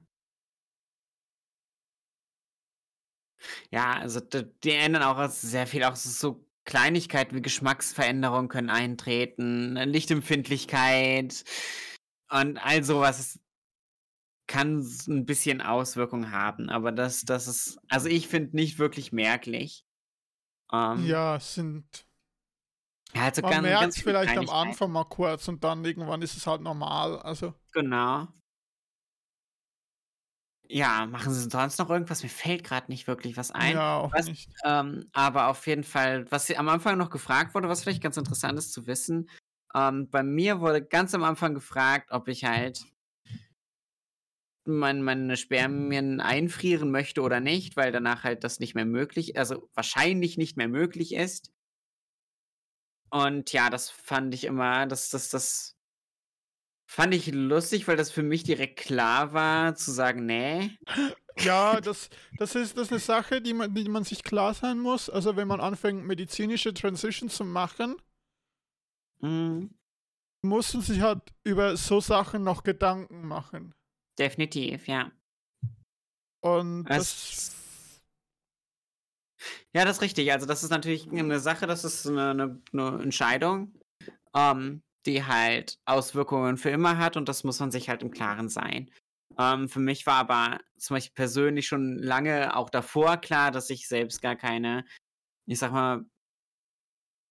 Ja, also die ändern auch sehr viel, auch so Kleinigkeiten wie Geschmacksveränderungen können eintreten, Lichtempfindlichkeit und all sowas kann ein bisschen Auswirkungen haben, aber das, das ist, also ich finde nicht wirklich merklich. Ähm, ja, es sind. Ja, also man merkt ganz vielleicht am Anfang mal kurz und dann irgendwann ist es halt normal. Also. Genau. Ja, machen sie sonst noch irgendwas? Mir fällt gerade nicht wirklich was ein. Ja, auch was, nicht. Ähm, aber auf jeden Fall, was am Anfang noch gefragt wurde, was vielleicht ganz interessant ist zu wissen. Ähm, bei mir wurde ganz am Anfang gefragt, ob ich halt mein, meine Spermien einfrieren möchte oder nicht, weil danach halt das nicht mehr möglich, also wahrscheinlich nicht mehr möglich ist. Und ja, das fand ich immer, das, das, das Fand ich lustig, weil das für mich direkt klar war, zu sagen, nee. Ja, das, das, ist, das ist eine Sache, die man, die man sich klar sein muss. Also wenn man anfängt, medizinische Transition zu machen, mhm. muss man sich halt über so Sachen noch Gedanken machen. Definitiv, ja. Und das, das ja, das ist richtig. Also das ist natürlich eine Sache, das ist eine, eine, eine Entscheidung. Ähm, die halt Auswirkungen für immer hat und das muss man sich halt im Klaren sein. Ähm, für mich war aber zum Beispiel persönlich schon lange auch davor klar, dass ich selbst gar keine, ich sag mal,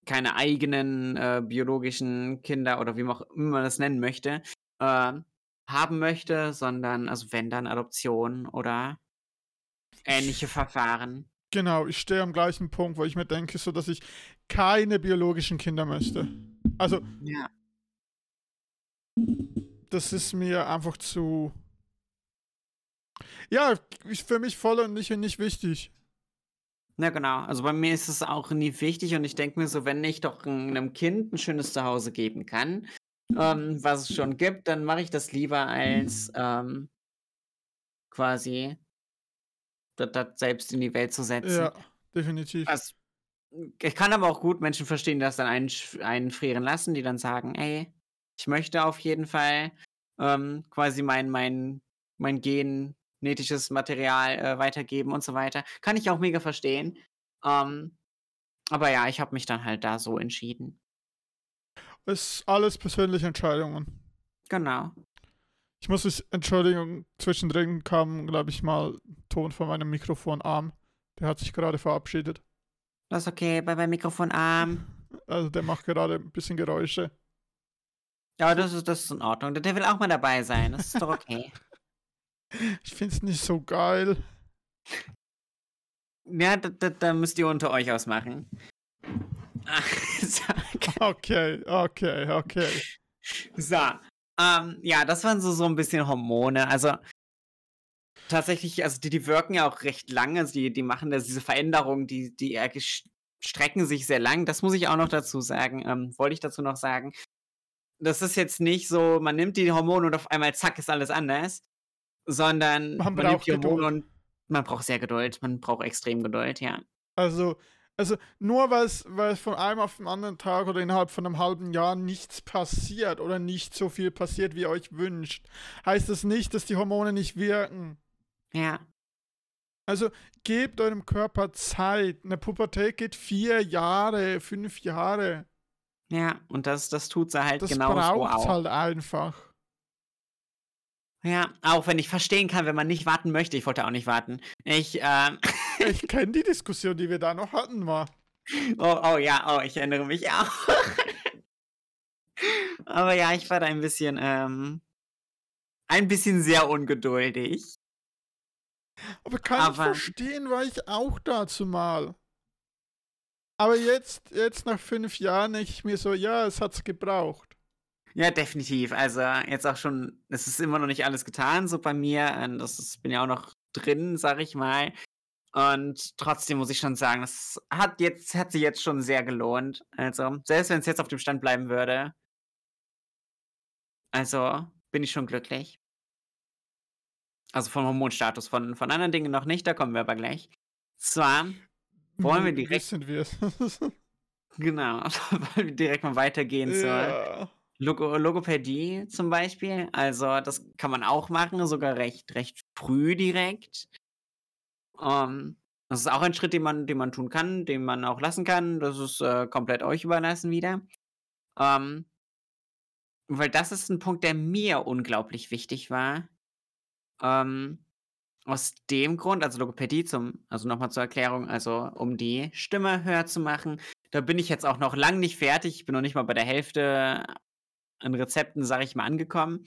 keine eigenen äh, biologischen Kinder oder wie man auch immer man das nennen möchte, äh, haben möchte, sondern, also wenn dann Adoption oder ähnliche Verfahren. Genau, ich stehe am gleichen Punkt, wo ich mir denke, so dass ich keine biologischen Kinder möchte. Also, Ja. Das ist mir einfach zu. Ja, ist für mich voll und nicht, nicht wichtig. Ja, genau. Also bei mir ist es auch nie wichtig und ich denke mir so, wenn ich doch einem Kind ein schönes Zuhause geben kann, ähm, was es schon gibt, dann mache ich das lieber als ähm, quasi das, das selbst in die Welt zu setzen. Ja, definitiv. Also, ich kann aber auch gut Menschen verstehen, die das dann einfrieren lassen, die dann sagen, ey, ich möchte auf jeden Fall ähm, quasi mein, mein, mein genetisches Material äh, weitergeben und so weiter. Kann ich auch mega verstehen. Ähm, aber ja, ich habe mich dann halt da so entschieden. ist alles persönliche Entscheidungen. Genau. Ich muss mich Entschuldigung, zwischendrin kam, glaube ich, mal Ton von meinem Mikrofonarm. Der hat sich gerade verabschiedet. Das ist okay, bei meinem Mikrofonarm. Also der macht gerade ein bisschen Geräusche. Ja, das ist, das ist in Ordnung. Der will auch mal dabei sein. Das ist doch okay. Ich finde es nicht so geil. ja, da, da, da müsst ihr unter euch ausmachen. Okay, okay, okay. So, ähm, ja, das waren so, so ein bisschen Hormone. Also tatsächlich, also die, die wirken ja auch recht lange. Also die, die machen das, diese Veränderungen, die, die strecken sich sehr lang. Das muss ich auch noch dazu sagen. Ähm, wollte ich dazu noch sagen. Das ist jetzt nicht so, man nimmt die Hormone und auf einmal zack ist alles anders, sondern Man nimmt braucht die Hormone Geduld. und man braucht sehr Geduld. Man braucht extrem Geduld, ja. Also, also nur weil es weil es von einem auf den anderen Tag oder innerhalb von einem halben Jahr nichts passiert oder nicht so viel passiert, wie ihr euch wünscht, heißt das nicht, dass die Hormone nicht wirken. Ja, Also gebt eurem Körper Zeit. Eine Pubertät geht vier Jahre, fünf Jahre. Ja. Und das, das tut sie halt Das genau so braucht auch. halt einfach. Ja, auch wenn ich verstehen kann, wenn man nicht warten möchte. Ich wollte auch nicht warten. Ich, ähm, Ich kenne die Diskussion, die wir da noch hatten, mal. oh, oh ja, oh, ich erinnere mich auch. Aber ja, ich war da ein bisschen, ähm, ein bisschen sehr ungeduldig. Aber kann ich Aber- verstehen, war ich auch dazu mal. Aber jetzt, jetzt nach fünf Jahren ich mir so, ja, es hat's gebraucht. Ja, definitiv. Also jetzt auch schon, es ist immer noch nicht alles getan, so bei mir. Und das ist, bin ja auch noch drin, sag ich mal. Und trotzdem muss ich schon sagen, das hat jetzt, hat sich jetzt schon sehr gelohnt. Also, selbst wenn es jetzt auf dem Stand bleiben würde. Also, bin ich schon glücklich. Also vom Hormonstatus, von, von anderen Dingen noch nicht, da kommen wir aber gleich. Zwar, Wollen wir direkt- Wissen wir genau, wollen wir direkt mal weitergehen zur ja. Logo Logopädie zum Beispiel. Also das kann man auch machen, sogar recht, recht früh direkt. Ähm, das ist auch ein Schritt, den man, den man tun kann, den man auch lassen kann. Das ist äh, komplett euch überlassen wieder. Ähm, weil das ist ein Punkt, der mir unglaublich wichtig war. Ähm, aus dem Grund, also Logopädie zum, also nochmal zur Erklärung, also um die Stimme höher zu machen. Da bin ich jetzt auch noch lang nicht fertig. Ich bin noch nicht mal bei der Hälfte an Rezepten, sage ich mal, angekommen.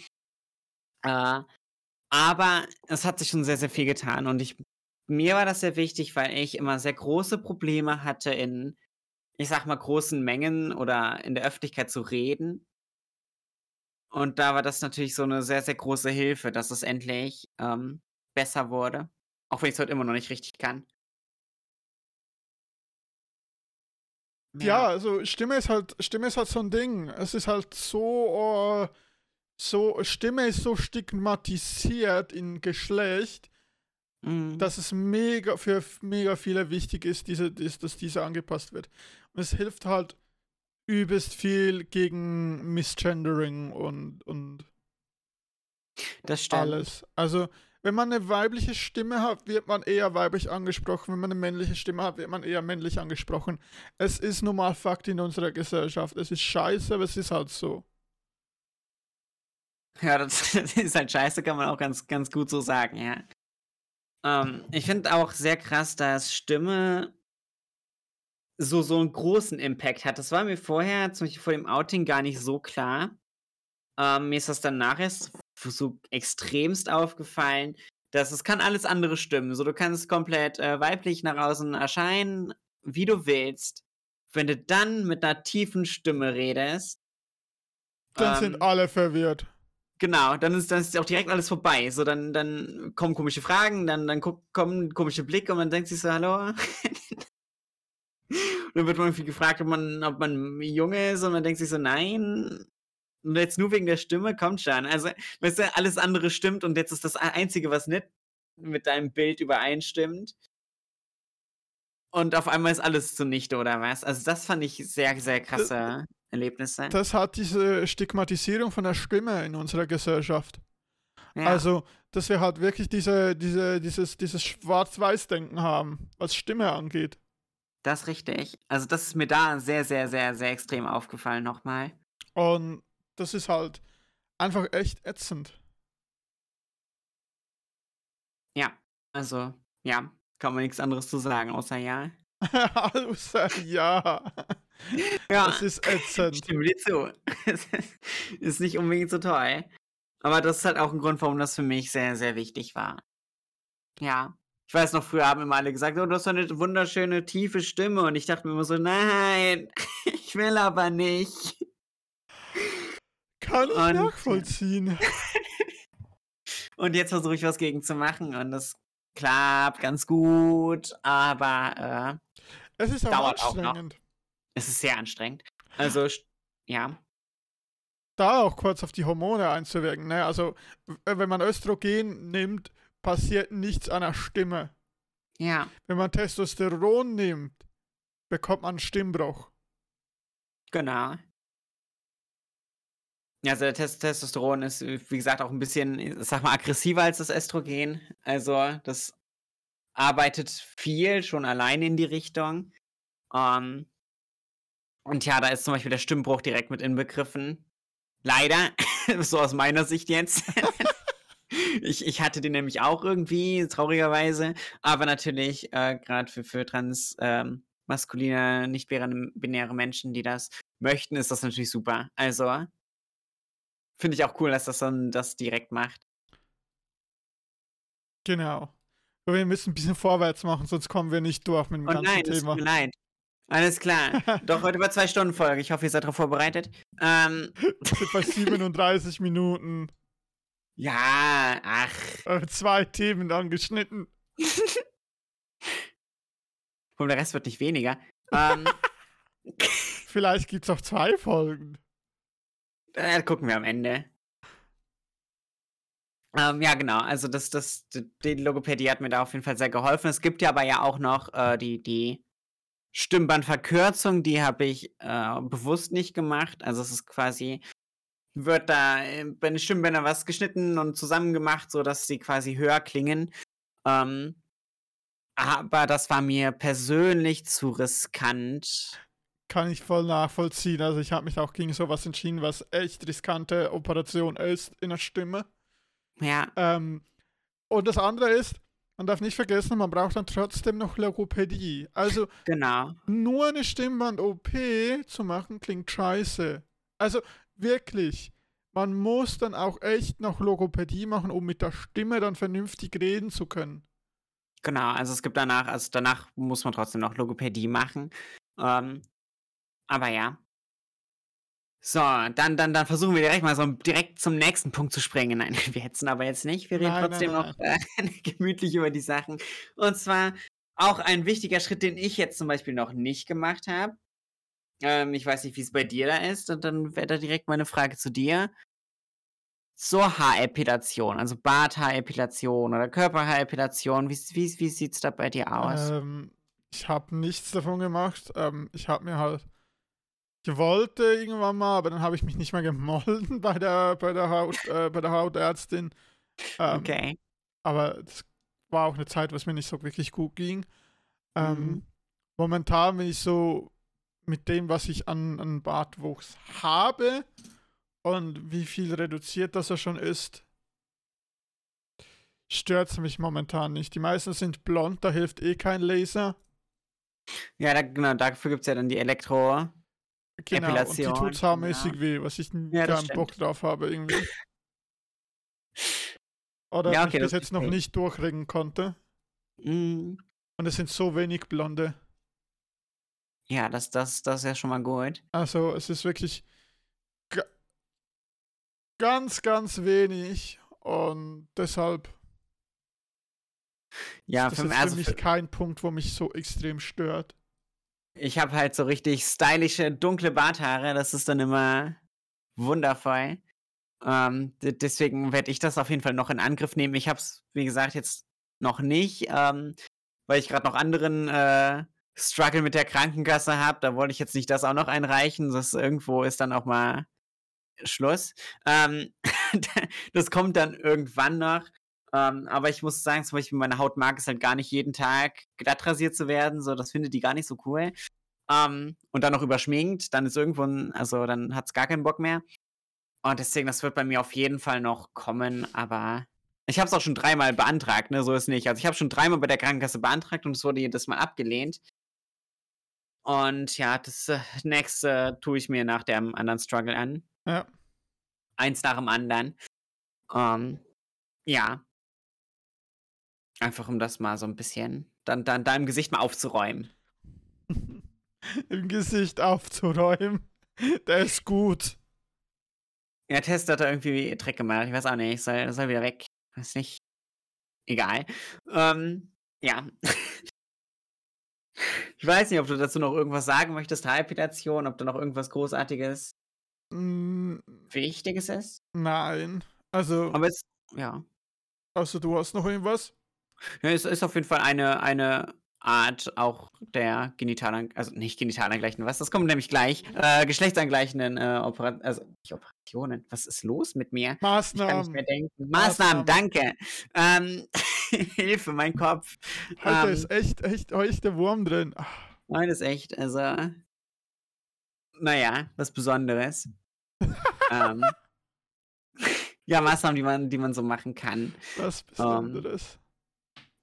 Äh, aber es hat sich schon sehr, sehr viel getan und ich, mir war das sehr wichtig, weil ich immer sehr große Probleme hatte, in, ich sag mal, großen Mengen oder in der Öffentlichkeit zu reden. Und da war das natürlich so eine sehr, sehr große Hilfe, dass es endlich ähm, besser wurde. Auch wenn ich es heute immer noch nicht richtig kann. ja, also Stimme ist halt, Stimme ist halt so ein Ding. Es ist halt so, äh, so, Stimme ist so stigmatisiert in Geschlecht, Mhm. dass es mega für mega viele wichtig ist, diese, ist, dass diese angepasst wird. Und es hilft halt übelst viel gegen Misgendering und, und das stimmt. alles. Also, wenn man eine weibliche Stimme hat, wird man eher weiblich angesprochen. Wenn man eine männliche Stimme hat, wird man eher männlich angesprochen. Es ist nun mal Fakt in unserer Gesellschaft. Es ist scheiße, aber es ist halt so. Ja, das, ist halt scheiße, kann man auch ganz, ganz gut so sagen, ja. Ähm, ich finde auch sehr krass, dass Stimme so, so einen großen Impact hat. Das war mir vorher, zum Beispiel vor dem Outing, gar nicht so klar. Ähm, mir ist das dann nachher erst so extremst aufgefallen, dass es kann alles andere stimmen. So, du kannst komplett äh, weiblich nach außen erscheinen, wie du willst. Wenn du dann mit einer tiefen Stimme redest, Dann ähm, sind alle verwirrt. Genau, dann ist, dann ist auch direkt alles vorbei. So, dann, dann kommen komische Fragen, dann, dann kommen komische Blicke und man denkt sich so, hallo. und dann wird man irgendwie gefragt, ob man, ob man Junge ist und man denkt sich so, nein. Und jetzt nur wegen der Stimme kommt schon. Also, weißt du, alles andere stimmt und jetzt ist das Einzige, was nicht mit deinem Bild übereinstimmt. Und auf einmal ist alles zunichte, oder was? Also, das fand ich sehr, sehr krasse Erlebnisse. Das hat diese Stigmatisierung von der Stimme in unserer Gesellschaft. Ja. Also, dass wir halt wirklich diese, diese, dieses, dieses Schwarz-Weiß-Denken haben, was Stimme angeht. Das ist richtig. Also, das ist mir da sehr, sehr, sehr, sehr extrem aufgefallen nochmal. Und das ist halt einfach echt ätzend. Ja, also, ja, kann man nichts anderes zu sagen, außer ja. Außer ja. Ja, Das ist ätzend. stimme dir zu. Es ist- ist nicht unbedingt so toll. Aber das ist halt auch ein Grund, warum das für mich sehr, sehr wichtig war. Ja. Ich weiß noch, früher haben immer alle gesagt, oh, du hast so eine wunderschöne, tiefe Stimme. Und ich dachte mir immer so, nein, ich will aber nicht. Kann ich Und- nachvollziehen. Und jetzt versuche ich was gegen zu machen und das klappt ganz gut, aber äh, Es ist Dauert auch noch. anstrengend. es ist sehr anstrengend. Also, ja, Da auch kurz auf die Hormone einzuwirken. Ne? Also, wenn man Östrogen nimmt, passiert nichts an der Stimme. ja, Wenn man Testosteron nimmt, bekommt man einen Stimmbruch. genau. Ja, Also der Test Testosteron ist, äh, wie gesagt, auch ein bisschen, sag mal, aggressiver als das Östrogen. Also das arbeitet viel schon allein in die Richtung. Ähm, und ja, da ist zum Beispiel der Stimmbruch direkt mit inbegriffen. Leider, so aus meiner Sicht jetzt. ich, ich hatte den nämlich auch irgendwie, traurigerweise. Aber natürlich, äh, gerade für, für trans ähm, maskuline, nicht binäre Menschen, die das möchten, ist das natürlich super. Also, finde ich auch cool, dass das dann das direkt macht. Genau. Aber wir müssen ein bisschen vorwärts machen, sonst kommen wir nicht durch mit dem Oh ganzen nein, Thema. tut mir leid. Alles klar. Doch heute über zwei Stunden Folge. Ich hoffe, ihr seid darauf vorbereitet. Ähm, sind bei 37 Minuten. ja, ach. Äh, zwei Themen angeschnitten. Und der Rest wird nicht weniger. Ähm, Vielleicht gibt es auch zwei Folgen. Äh, gucken wir am Ende. Ähm, ja, genau. Also das, das, die Logopädie hat mir da auf jeden Fall sehr geholfen. Es gibt ja aber ja auch noch äh, die, die Stimmbandverkürzung, die habe ich äh, bewusst nicht gemacht. Also es ist quasi, wird da äh, bei den Stimmbändern was geschnitten und zusammengemacht, sodass sie quasi höher klingen. Ähm, aber das war mir persönlich zu riskant. Kann ich voll nachvollziehen. Also ich habe mich auch gegen sowas entschieden, was echt riskante Operation ist in der Stimme. Ja, Ähm, und das andere ist, man darf nicht vergessen, man braucht dann trotzdem noch Logopädie. Also genau. nur eine Stimmband-OP zu machen, klingt scheiße. Also wirklich, man muss dann auch echt noch Logopädie machen, um mit der Stimme dann vernünftig reden zu können. Genau, also es gibt danach, also danach muss man trotzdem noch Logopädie machen. Ähm, aber ja. So, dann, dann, dann versuchen wir direkt mal so direkt zum nächsten Punkt zu springen. Nein, wir hetzen aber jetzt nicht. Wir reden Nein, nein, trotzdem nein. noch äh, gemütlich über die Sachen. Und zwar auch ein wichtiger Schritt, den ich jetzt zum Beispiel noch nicht gemacht habe. Ähm, ich weiß nicht, wie es bei dir da ist. Und dann wäre da direkt meine Frage zu dir. Zur Haarepilation, also Barthaarepilation oder Körperhaarepilation. Wie, wie, wie sieht es da bei dir aus? Ähm, ich habe nichts davon gemacht. Ähm, ich habe mir halt. Ich wollte irgendwann mal, aber dann habe ich mich nicht mehr gemolden bei der, bei der, Haut, äh, bei der Hautärztin. Ähm, okay. Aber das war auch eine Zeit, wo es mir nicht so wirklich gut ging. Ähm, Mhm. Momentan bin ich so mit dem, was ich an, an Bartwuchs habe und wie viel reduziert das er schon ist, stört es mich momentan nicht. Die meisten sind blond, da hilft eh kein Laser. Ja, da, genau, dafür gibt es ja dann die Elektro. Genau, Epilation, und die tut saumäßig ja. weh, was ich Ja, das keinen Bock drauf habe irgendwie. Oder Ja, okay, bis das jetzt noch ich. nicht durchringen konnte. Mm, Und es sind so wenig Blonde. ja, das, das, das ist ja schon mal gut. Also es ist wirklich ga ganz, ganz wenig. Und deshalb Ja, ist für, das mich- also für für, mich kein Punkt, wo mich so extrem stört. Ich habe halt so richtig stylische, dunkle Barthaare. Das ist dann immer wundervoll. Ähm, de- deswegen werde ich das auf jeden Fall noch in Angriff nehmen. Ich habe es, wie gesagt, jetzt noch nicht, ähm, weil ich gerade noch anderen äh, Struggle mit der Krankenkasse habe. Da wollte ich jetzt nicht das auch noch einreichen. Das irgendwo ist dann auch mal Schluss. Ähm, das kommt dann irgendwann noch. Ähm, aber ich muss sagen, zum Beispiel meine Haut mag es halt gar nicht jeden Tag glatt rasiert zu werden. So, das findet die gar nicht so cool. Ähm, und dann noch überschminkt, dann ist irgendwo ein, also dann hat es gar keinen Bock mehr. Und deswegen, das wird bei mir auf jeden Fall noch kommen, aber ich habe es auch schon dreimal beantragt, ne? So ist nicht. Also ich habe schon dreimal bei der Krankenkasse beantragt und es wurde jedes Mal abgelehnt. Und ja, das äh, nächste tue ich mir nach dem anderen Struggle an. Ja. Eins nach dem anderen. Ähm, ja. Einfach um das mal so ein bisschen, dann, dann da im Gesicht mal aufzuräumen. Im Gesicht aufzuräumen. Der ist gut. Ja, Test hat da irgendwie Trick gemacht. Ich weiß auch nicht. Soll, soll wieder weg. Weiß nicht. Egal. Ähm, ja. ich weiß nicht, ob du dazu noch irgendwas sagen möchtest, Palpitation, ob da noch irgendwas Großartiges, Mm, Wichtiges ist. nein. Also, Aber es, ja. also du hast noch irgendwas? Ja. Es ist auf jeden Fall eine, eine Art auch der Genitalan, also nicht Genitalangleichenden, was? Das kommt nämlich gleich. Äh, geschlechtsangleichenden äh, Opera also nicht Operationen. Was ist los mit mir? Ich kann nicht Maßnahmen. mehr denken. Maßnahmen, Maßnahmen. danke. Ähm, Hilfe, mein Kopf. Heute Ähm, ist echt, echt, echt der Wurm drin. Ah, Nein, ist echt, also. Naja, was Besonderes. ähm, ja, Maßnahmen, die man, die man so machen kann. Was Ähm, Besonderes.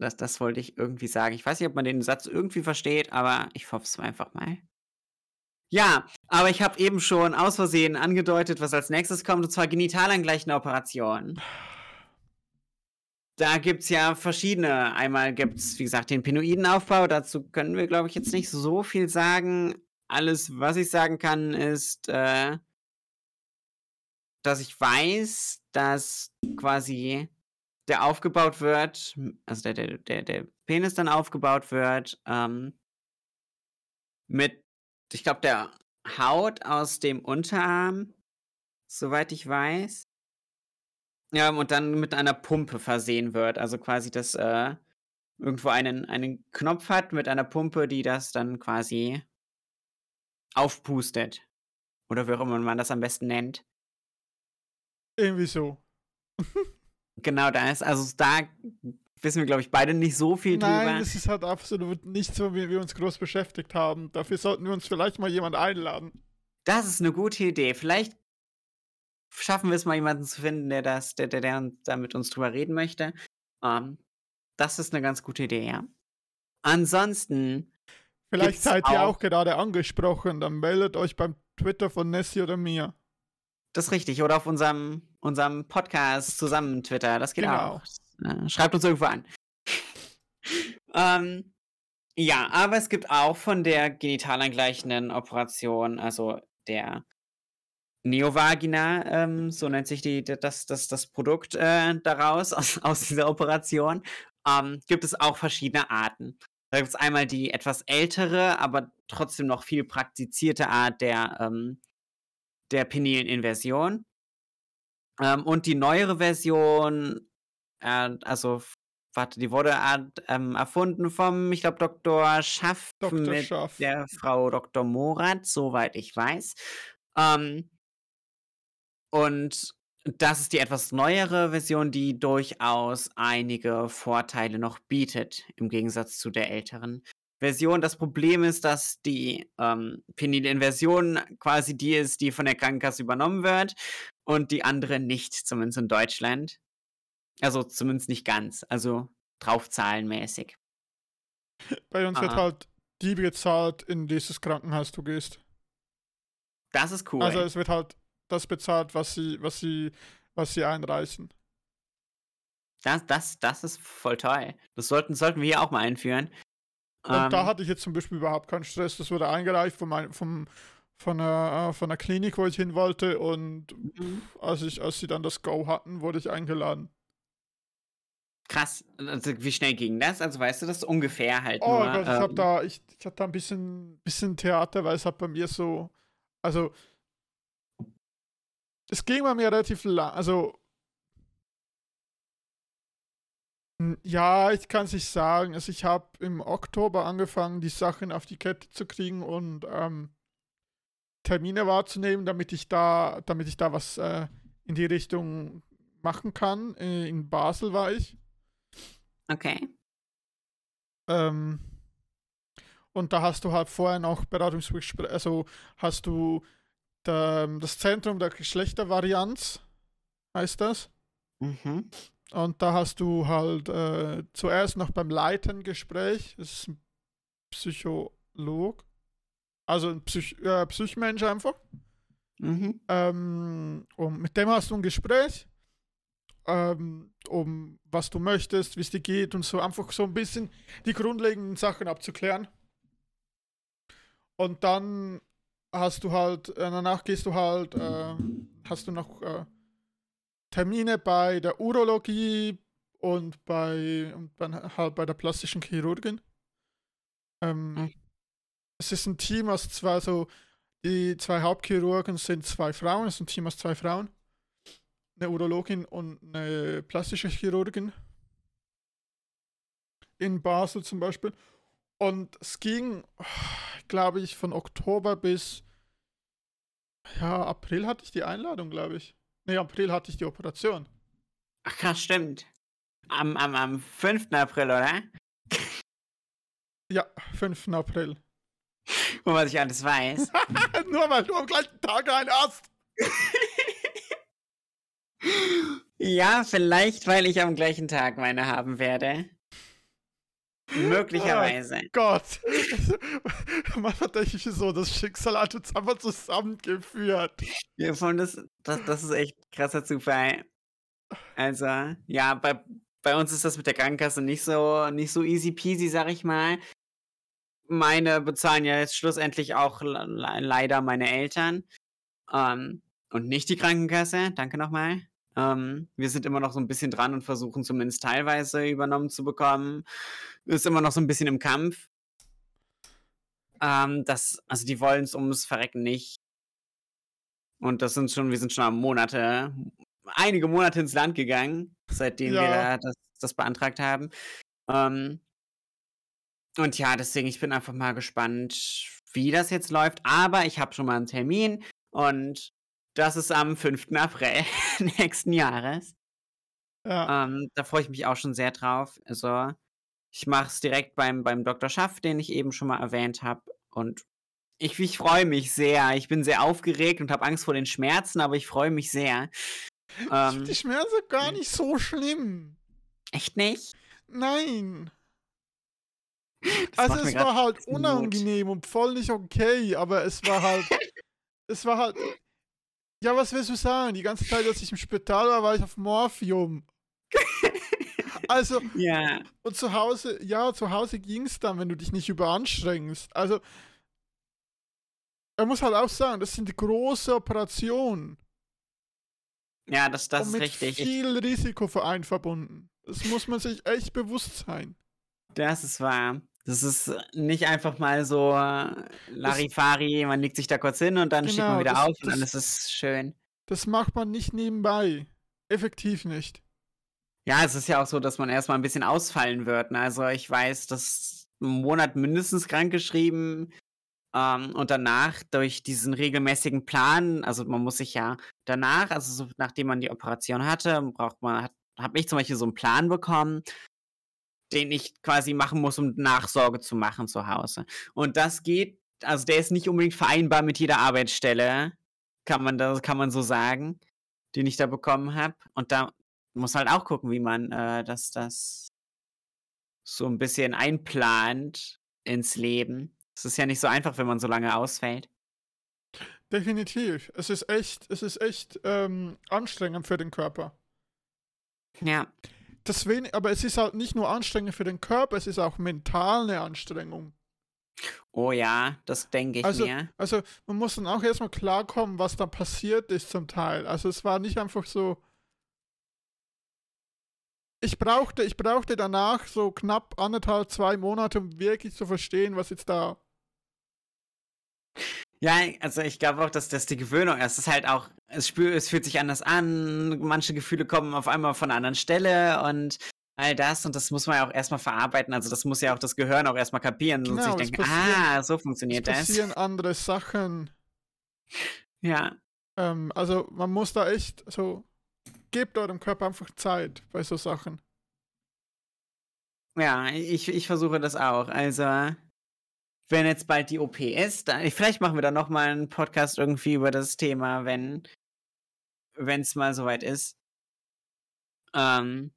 Das, das wollte ich irgendwie sagen. Ich weiß nicht, ob man den Satz irgendwie versteht, aber ich hoffe es einfach mal. Ja, aber ich habe eben schon aus Versehen angedeutet, was als nächstes kommt, und zwar genitalangleichende Operationen. Da gibt es ja verschiedene. Einmal gibt es, wie gesagt, den Pinoidenaufbau. Dazu können wir, glaube ich, jetzt nicht so viel sagen. Alles, was ich sagen kann, ist, äh, dass ich weiß, dass quasi der aufgebaut wird, also der, der, der, der Penis dann aufgebaut wird, ähm, mit, ich glaube, der Haut aus dem Unterarm, soweit ich weiß. Ja, und dann mit einer Pumpe versehen wird. Also quasi, dass äh, irgendwo einen, einen Knopf hat mit einer Pumpe, die das dann quasi aufpustet. Oder wie auch immer man das am besten nennt. Irgendwie so. Genau das. Also da wissen wir, glaube ich, beide nicht so viel Nein, drüber. das ist halt absolut nicht so, wie wir uns groß beschäftigt haben. Dafür sollten wir uns vielleicht mal jemand einladen. Das ist eine gute Idee. Vielleicht schaffen wir es mal, jemanden zu finden, der das, der, der, der da mit uns drüber reden möchte. Ähm, das ist eine ganz gute Idee, ja. Ansonsten, Vielleicht seid ihr auch- auch gerade angesprochen. Dann meldet euch beim Twitter von Nessie oder mir. das ist richtig. Oder auf unserem, unserem Podcast zusammen Twitter. Das geht Genau. auch. Äh, schreibt uns irgendwo an. ähm, ja, aber es gibt auch von der genitalangleichenden Operation, also der Neovagina, ähm, so nennt sich die, das, das, das Produkt äh, daraus, aus, aus dieser Operation, ähm, gibt es auch verschiedene Arten. Da gibt es einmal die etwas ältere, aber trotzdem noch viel praktizierte Art der, ähm, der penilen Inversion. Ähm, und die neuere Version, äh, also, warte, die wurde äh, erfunden vom, ich glaube, Dr. Schaff Dr. mit Schaff. der Frau Dr. Morat, soweit ich weiß. Ähm, und das ist die etwas neuere Version, die durchaus einige Vorteile noch bietet, im Gegensatz zu der älteren Version. Das Problem ist, dass die ähm, penile Inversion quasi die ist, die von der Krankenkasse übernommen wird und die andere nicht, zumindest in Deutschland. Also zumindest nicht ganz, also draufzahlenmäßig. Bei uns wird Aha. halt die bezahlt, in dieses Krankenhaus du gehst. Das ist cool. Also es wird halt das bezahlt, was sie, was sie, was sie einreichen. Das, das, das ist voll toll. Das sollten, sollten wir hier auch mal einführen. Und ähm, da hatte ich jetzt zum Beispiel überhaupt keinen Stress. Das wurde eingereicht von, mein, vom, von, einer, äh, von einer Klinik, wo ich hin wollte. Und mhm. als, ich, als sie dann das Go hatten, wurde ich eingeladen. Krass. Also, wie schnell ging das? Also weißt du das ungefähr halt oh nur? Gott, ich ähm, habe da, ich, ich hab da ein bisschen, bisschen Theater, weil es hat bei mir so, also es ging bei mir relativ lang, also ja, ich kann es nicht sagen. Also ich habe im Oktober angefangen, die Sachen auf die Kette zu kriegen und ähm, Termine wahrzunehmen, damit ich da, damit ich da was äh, in die Richtung machen kann. Äh, in Basel war ich. Okay. Ähm, und da hast du halt vorher noch Beratungsgespräche, also hast du da, das Zentrum der Geschlechtervarianz, heißt das. Mhm. Und da hast du halt äh, zuerst noch beim Leiten Gespräch, das ist ein Psycholog, also ein Psych äh, Psychmensch einfach. Mhm. Ähm, und mit dem hast du ein Gespräch ähm, um was du möchtest, wie es dir geht und so einfach so ein bisschen die grundlegenden Sachen abzuklären. Und dann hast du halt, äh, danach gehst du halt, äh, hast du noch äh, Termine bei der Urologie und bei, und dann halt bei der plastischen Chirurgin. Ähm, mhm. Es ist ein Team aus zwei, so, die zwei Hauptchirurgen sind zwei Frauen, es ist ein Team aus zwei Frauen eine Urologin und eine plastische Chirurgin in Basel zum Beispiel. Und es ging, glaube ich, von Oktober bis ja, April hatte ich die Einladung, glaube ich. Nee, April hatte ich die Operation. Ach krass, stimmt. Am, am, am 5. April, oder? Ja, 5. April. Wo man sich alles weiß. Nur weil du am gleichen Tag einen hast. Ja, vielleicht, weil ich am gleichen Tag meine haben werde. Möglicherweise. Oh Gott. Manchmal denke ich so, das Schicksal hat uns einfach zusammengeführt. Ja, das, das, das ist echt krasser Zufall. Also, ja, bei, bei uns ist das mit der Krankenkasse nicht so, nicht so easy peasy, sag ich mal. Meine bezahlen ja jetzt schlussendlich auch leider meine Eltern. Ähm, und nicht die Krankenkasse. Danke nochmal. Ähm, wir sind immer noch so ein bisschen dran und versuchen zumindest teilweise übernommen zu bekommen. Ist immer noch so ein bisschen im Kampf. Ähm, das, also die wollen es ums Verrecken nicht. Und das sind schon, wir sind schon Monate, einige Monate ins Land gegangen, seitdem ja. wir das, das beantragt haben. Ähm, und ja, deswegen, ich bin einfach mal gespannt, wie das jetzt läuft. Aber ich habe schon mal einen Termin und das ist am 5. April nächsten Jahres. Ja. Ähm, da freue ich mich auch schon sehr drauf. Also, ich mache es direkt beim, beim Dr. Schaff, den ich eben schon mal erwähnt habe. Und ich, ich freue mich sehr. Ich bin sehr aufgeregt und habe Angst vor den Schmerzen, aber ich freue mich sehr. Ähm, die Schmerzen gar hm. nicht so schlimm. Echt nicht? Nein. Also es war halt unangenehm Mut. und voll nicht okay, aber es war halt, es war halt, ja, was willst du sagen? Die ganze Zeit, als ich im Spital war, war ich auf Morphium. also, ja. Und zu Hause, ja, zu Hause ging es dann, wenn du dich nicht überanstrengst. Also, er muss halt auch sagen, das sind große Operationen. Ja, das, das und mit ist richtig. viel Risiko für einen verbunden. Das muss man sich echt bewusst sein. Das ist wahr. Das ist nicht einfach mal so Larifari, man legt sich da kurz hin und dann genau, steht man wieder das, auf und das, dann ist es schön. Das macht man nicht nebenbei. Effektiv nicht. Ja, es ist ja auch so, dass man erstmal ein bisschen ausfallen wird. Ne? Also ich weiß, dass einen Monat mindestens krankgeschrieben ähm, und danach durch diesen regelmäßigen Plan, also man muss sich ja danach, also so, nachdem man die Operation hatte, braucht man, hat, habe ich zum Beispiel so einen Plan bekommen, den ich quasi machen muss, um Nachsorge zu machen zu Hause. Und das geht, also der ist nicht unbedingt vereinbar mit jeder Arbeitsstelle, kann man da, kann man so sagen, den ich da bekommen habe. Und da muss halt auch gucken, wie man äh, das, das so ein bisschen einplant ins Leben. Es ist ja nicht so einfach, wenn man so lange ausfällt. Definitiv. Es ist echt, es ist echt ähm, anstrengend für den Körper. Ja. Das wenig, aber es ist halt nicht nur anstrengend für den Körper, es ist auch mental eine Anstrengung. Oh ja, das denke ich Also, mir. also man muss dann auch erstmal klarkommen, was da passiert ist zum Teil. Also es war nicht einfach so. Ich brauchte, ich brauchte danach so knapp anderthalb, zwei Monate, um wirklich zu verstehen, was jetzt da. Ja, also ich glaube auch, dass das die Gewöhnung ist. Es ist halt auch, es, spür, es fühlt sich anders an, manche Gefühle kommen auf einmal von einer anderen Stelle und all das und das muss man ja auch erstmal verarbeiten. Also das muss ja auch das Gehirn auch erstmal kapieren und Genau, sich es denken, ah, so Es funktioniert das. passieren andere Sachen. Ja, Ähm, also man muss da echt so. Gebt eurem Körper einfach Zeit bei so Sachen. ja, ich, ich versuche das auch. Also, wenn jetzt bald die OP ist, dann, vielleicht machen wir dann nochmal einen Podcast irgendwie über das Thema, wenn es mal soweit ist. Ähm,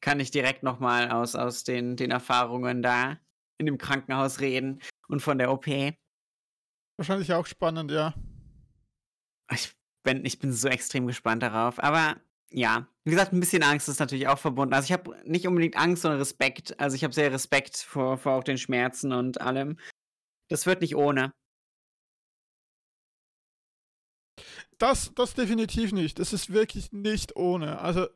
kann ich direkt nochmal aus, aus den, den Erfahrungen da in dem Krankenhaus reden und von der OP. Wahrscheinlich auch spannend, ja. Ich bin, ich bin so extrem gespannt darauf. Aber ja, wie gesagt, ein bisschen Angst ist natürlich auch verbunden. Also ich habe nicht unbedingt Angst, sondern Respekt. Also ich habe sehr Respekt vor, vor auch den Schmerzen und allem. Das wird nicht ohne. Das, das definitiv nicht. Es ist wirklich nicht ohne. Also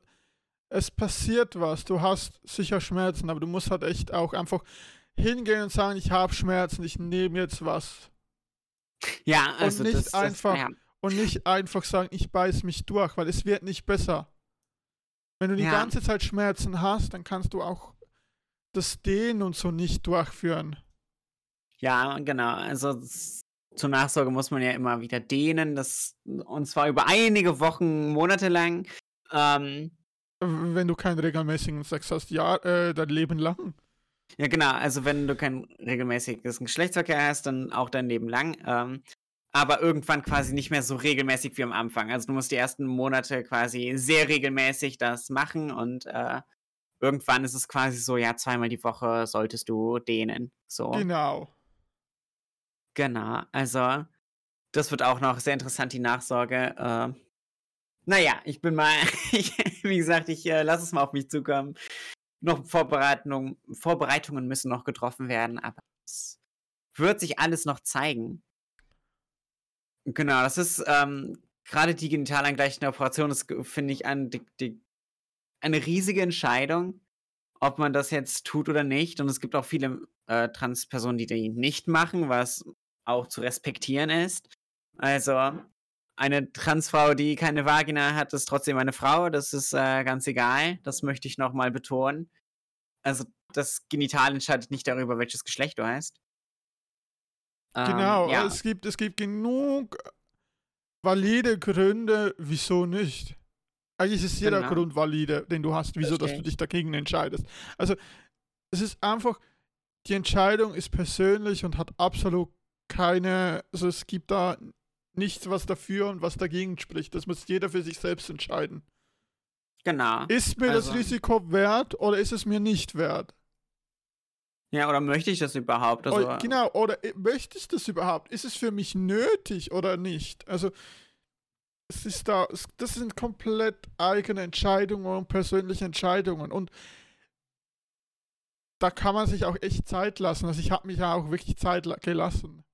es passiert was. Du hast sicher Schmerzen, aber du musst halt echt auch einfach hingehen und sagen, ich habe Schmerzen, ich nehme jetzt was. Ja, also nicht das, das, einfach- Ja, Und nicht einfach sagen, ich beiß mich durch, weil es wird nicht besser. Wenn du die Ja. ganze Zeit Schmerzen hast, dann kannst du auch das Dehnen und so nicht durchführen. ja, genau. Also zur Nachsorge muss man ja immer wieder dehnen. Das, und zwar über einige Wochen, Monate lang. Ähm, Wenn du keinen regelmäßigen Sex hast, ja, äh, dein Leben lang. Ja, genau. Also, wenn du kein regelmäßiges Geschlechtsverkehr hast, dann auch dein Leben lang. Ähm, aber irgendwann quasi nicht mehr so regelmäßig wie am Anfang. Also, du musst die ersten Monate quasi sehr regelmäßig das machen und äh, irgendwann ist es quasi so, ja, zweimal die Woche solltest du dehnen. So. Genau. Genau. Also, das wird auch noch sehr interessant, die Nachsorge. Äh, naja, ich bin mal, ich, wie gesagt, ich äh, lasse es mal auf mich zukommen. Noch Vorbereitungen, Vorbereitungen müssen noch getroffen werden, aber es wird sich alles noch zeigen. Genau, das ist ähm, gerade die genitalangleichende Operation, das finde ich ein, die, die, eine riesige Entscheidung, ob man das jetzt tut oder nicht. Und es gibt auch viele äh, Transpersonen, die die nicht machen, was auch zu respektieren ist. Also eine Transfrau, die keine Vagina hat, ist trotzdem eine Frau. Das ist äh, ganz egal. Das möchte ich nochmal betonen. Also das Genital entscheidet nicht darüber, welches Geschlecht du hast. Ähm, Genau, ja. es, gibt, es gibt genug valide Gründe, wieso nicht. Eigentlich ist jeder Genau. Grund valide, den du hast, wieso dass du dich dagegen entscheidest. Also, es ist einfach, die Entscheidung ist persönlich und hat absolut keine, also es gibt da nichts, was dafür und was dagegen spricht. Das muss jeder für sich selbst entscheiden. Genau. Ist mir Also- das Risiko wert oder ist es mir nicht wert? Ja, oder möchte ich das überhaupt? Also, Oder, genau, oder äh, möchte ich das überhaupt? Ist es für mich nötig oder nicht? Also, es ist da, es, das sind komplett eigene Entscheidungen und persönliche Entscheidungen. Und da kann man sich auch echt Zeit lassen. Also, ich habe mich ja auch wirklich Zeit la- gelassen.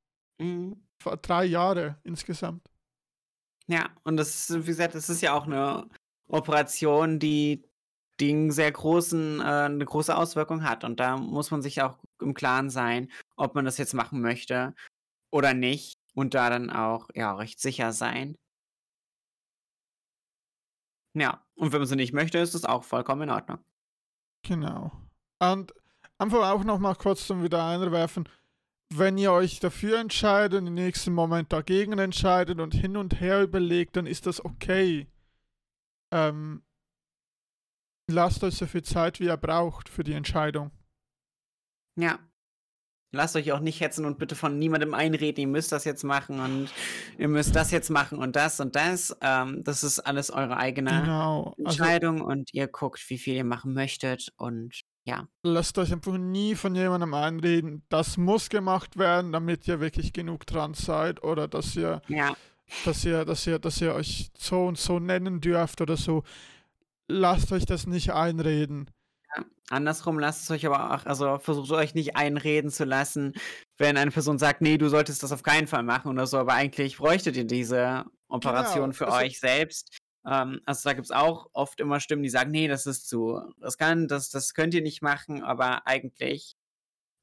Mhm. Vor drei Jahre insgesamt. Ja, und das ist, wie gesagt, das ist ja auch eine Operation, die, einen sehr großen, äh, eine große Auswirkung hat. Und da muss man sich auch im Klaren sein, ob man das jetzt machen möchte oder nicht. Und da dann auch, ja, recht sicher sein. Ja, und wenn man sie nicht möchte, ist das auch vollkommen in Ordnung. Genau. Und einfach auch noch mal kurz zum wieder einwerfen, wenn ihr euch dafür entscheidet und im nächsten Moment dagegen entscheidet und hin und her überlegt, dann ist das okay. Ähm, lasst euch so viel Zeit, wie ihr braucht für die Entscheidung. Ja. Lasst euch auch nicht hetzen und bitte von niemandem einreden, ihr müsst das jetzt machen und ihr müsst das jetzt machen und das und das. Ähm, das ist alles eure eigene Genau. Also Entscheidung und ihr guckt, wie viel ihr machen möchtet und ja. lasst euch einfach nie von jemandem einreden, das muss gemacht werden, damit ihr wirklich genug dran seid oder dass ihr Ja, dass ihr, dass ihr, dass ihr euch so und so nennen dürft oder so. Lasst euch das nicht einreden. Ja, andersrum lasst es euch aber auch, also versucht euch nicht einreden zu lassen, wenn eine Person sagt, nee, du solltest das auf keinen Fall machen oder so, aber eigentlich bräuchtet ihr diese Operation Genau, für also- euch selbst. Ähm, also da gibt es auch oft immer Stimmen, die sagen, nee, das ist zu riskant, das, das könnt ihr nicht machen, aber eigentlich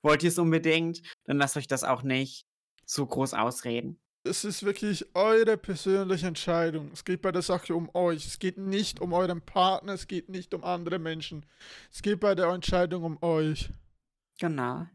wollt ihr es unbedingt, dann lasst euch das auch nicht so groß ausreden. Es ist wirklich eure persönliche Entscheidung. Es geht bei der Sache um euch. Es geht nicht um euren Partner, es geht nicht um andere Menschen. Es geht bei der Entscheidung um euch. Genau.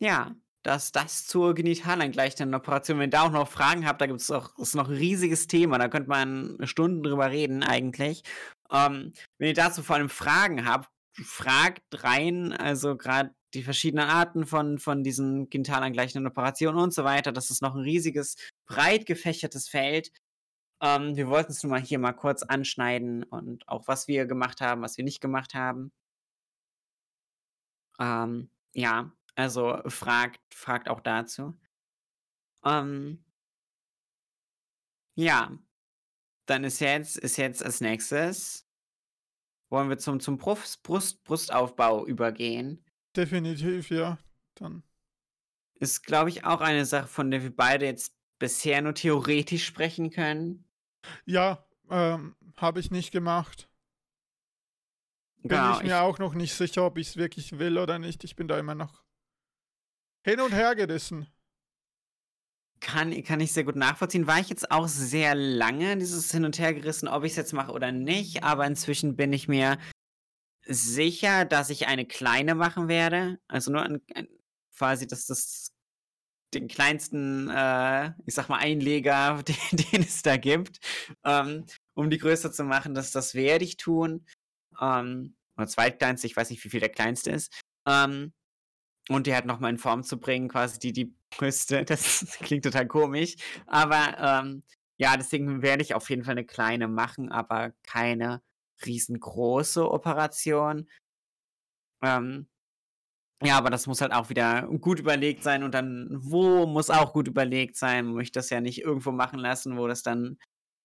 Ja, das, das zur genitaleingleichenden Operation. Wenn ihr da auch noch Fragen habt, da gibt es auch ist noch ein riesiges Thema, da könnte man Stunden drüber reden eigentlich. Ähm, wenn ihr dazu vor allem Fragen habt, fragt rein, also gerade die verschiedenen Arten von, von diesen genitalangleichenden Operationen und so weiter. Das ist noch ein riesiges, breit gefächertes Feld. Ähm, wir wollten es nur mal hier mal kurz anschneiden und auch was wir gemacht haben, was wir nicht gemacht haben. Ähm, ja, also fragt, fragt auch dazu. Ähm, ja, dann ist jetzt, ist jetzt als nächstes, wollen wir zum, zum Brust, Brust, Brustaufbau übergehen. Definitiv, ja. Dann. Ist, glaube ich, auch eine Sache, von der wir beide jetzt bisher nur theoretisch sprechen können. Ja, ähm, habe ich nicht gemacht. Bin Genau, ich mir auch noch nicht sicher, ob ich es wirklich will oder nicht. Ich bin da immer noch hin und her gerissen. Kann, kann ich sehr gut nachvollziehen. War ich jetzt auch sehr lange dieses Hin und Her gerissen, ob ich es jetzt mache oder nicht. Aber inzwischen bin ich mir sicher, dass ich eine kleine machen werde. Also nur ein, ein, quasi, dass das den kleinsten, äh, ich sag mal, Einleger, den, den es da gibt, ähm, um die größer zu machen. Das, das werde ich tun. Ähm, oder zweitkleinste, ich weiß nicht, wie viel der kleinste ist. Ähm, und die halt nochmal in Form zu bringen, quasi die, die Brüste. Das klingt total komisch. Aber ähm, ja, deswegen werde ich auf jeden Fall eine kleine machen, aber keine riesengroße Operation. Ähm, ja, aber das muss halt auch wieder gut überlegt sein und dann, wo muss auch gut überlegt sein. Man möchte das ja nicht irgendwo machen lassen, wo das dann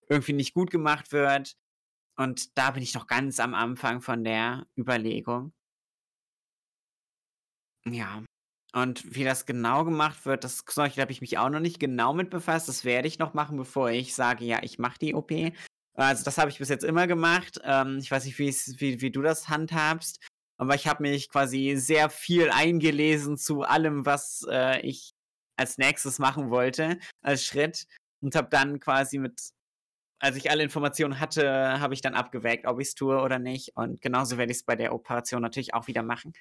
irgendwie nicht gut gemacht wird. Und da bin ich noch ganz am Anfang von der Überlegung. Ja. Und wie das genau gemacht wird, das da habe ich mich auch noch nicht genau mit befasst. Das werde ich noch machen, bevor ich sage, ja, ich mache die OP. Also das habe ich bis jetzt immer gemacht. Ähm, ich weiß nicht, wie, wie du das handhabst, aber ich habe mich quasi sehr viel eingelesen zu allem, was äh, ich als nächstes machen wollte, als Schritt. Und habe dann quasi mit, als ich alle Informationen hatte, habe ich dann abgewägt, ob ich es tue oder nicht. Und genauso werde ich es bei der Operation natürlich auch wieder machen.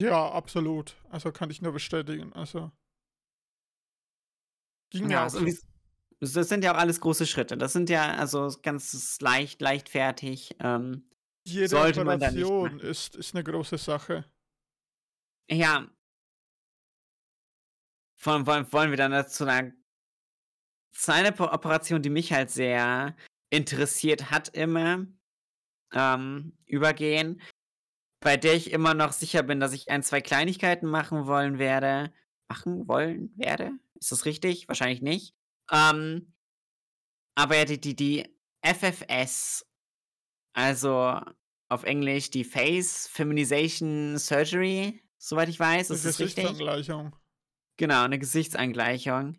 Ja, absolut. Also kann ich nur bestätigen. Also. Ging mir Ja, auch also so. Das sind ja auch alles große Schritte. Das sind ja also ganz leicht, leichtfertig. Ähm, Jede sollte Operation ist, ist eine große Sache. ja. Wollen, wollen, wollen wir dann dazu einer, zu einer Operation, die mich halt sehr interessiert hat, immer ähm, übergehen, bei der ich immer noch sicher bin, dass ich ein, zwei Kleinigkeiten machen wollen werde. Machen wollen werde? Ist das richtig? Wahrscheinlich nicht. Ähm, aber ja, die, die, die FFS, also auf Englisch die Face Feminization Surgery, soweit ich weiß, ist das richtig? Gesichtsangleichung. Genau, eine Gesichtsangleichung.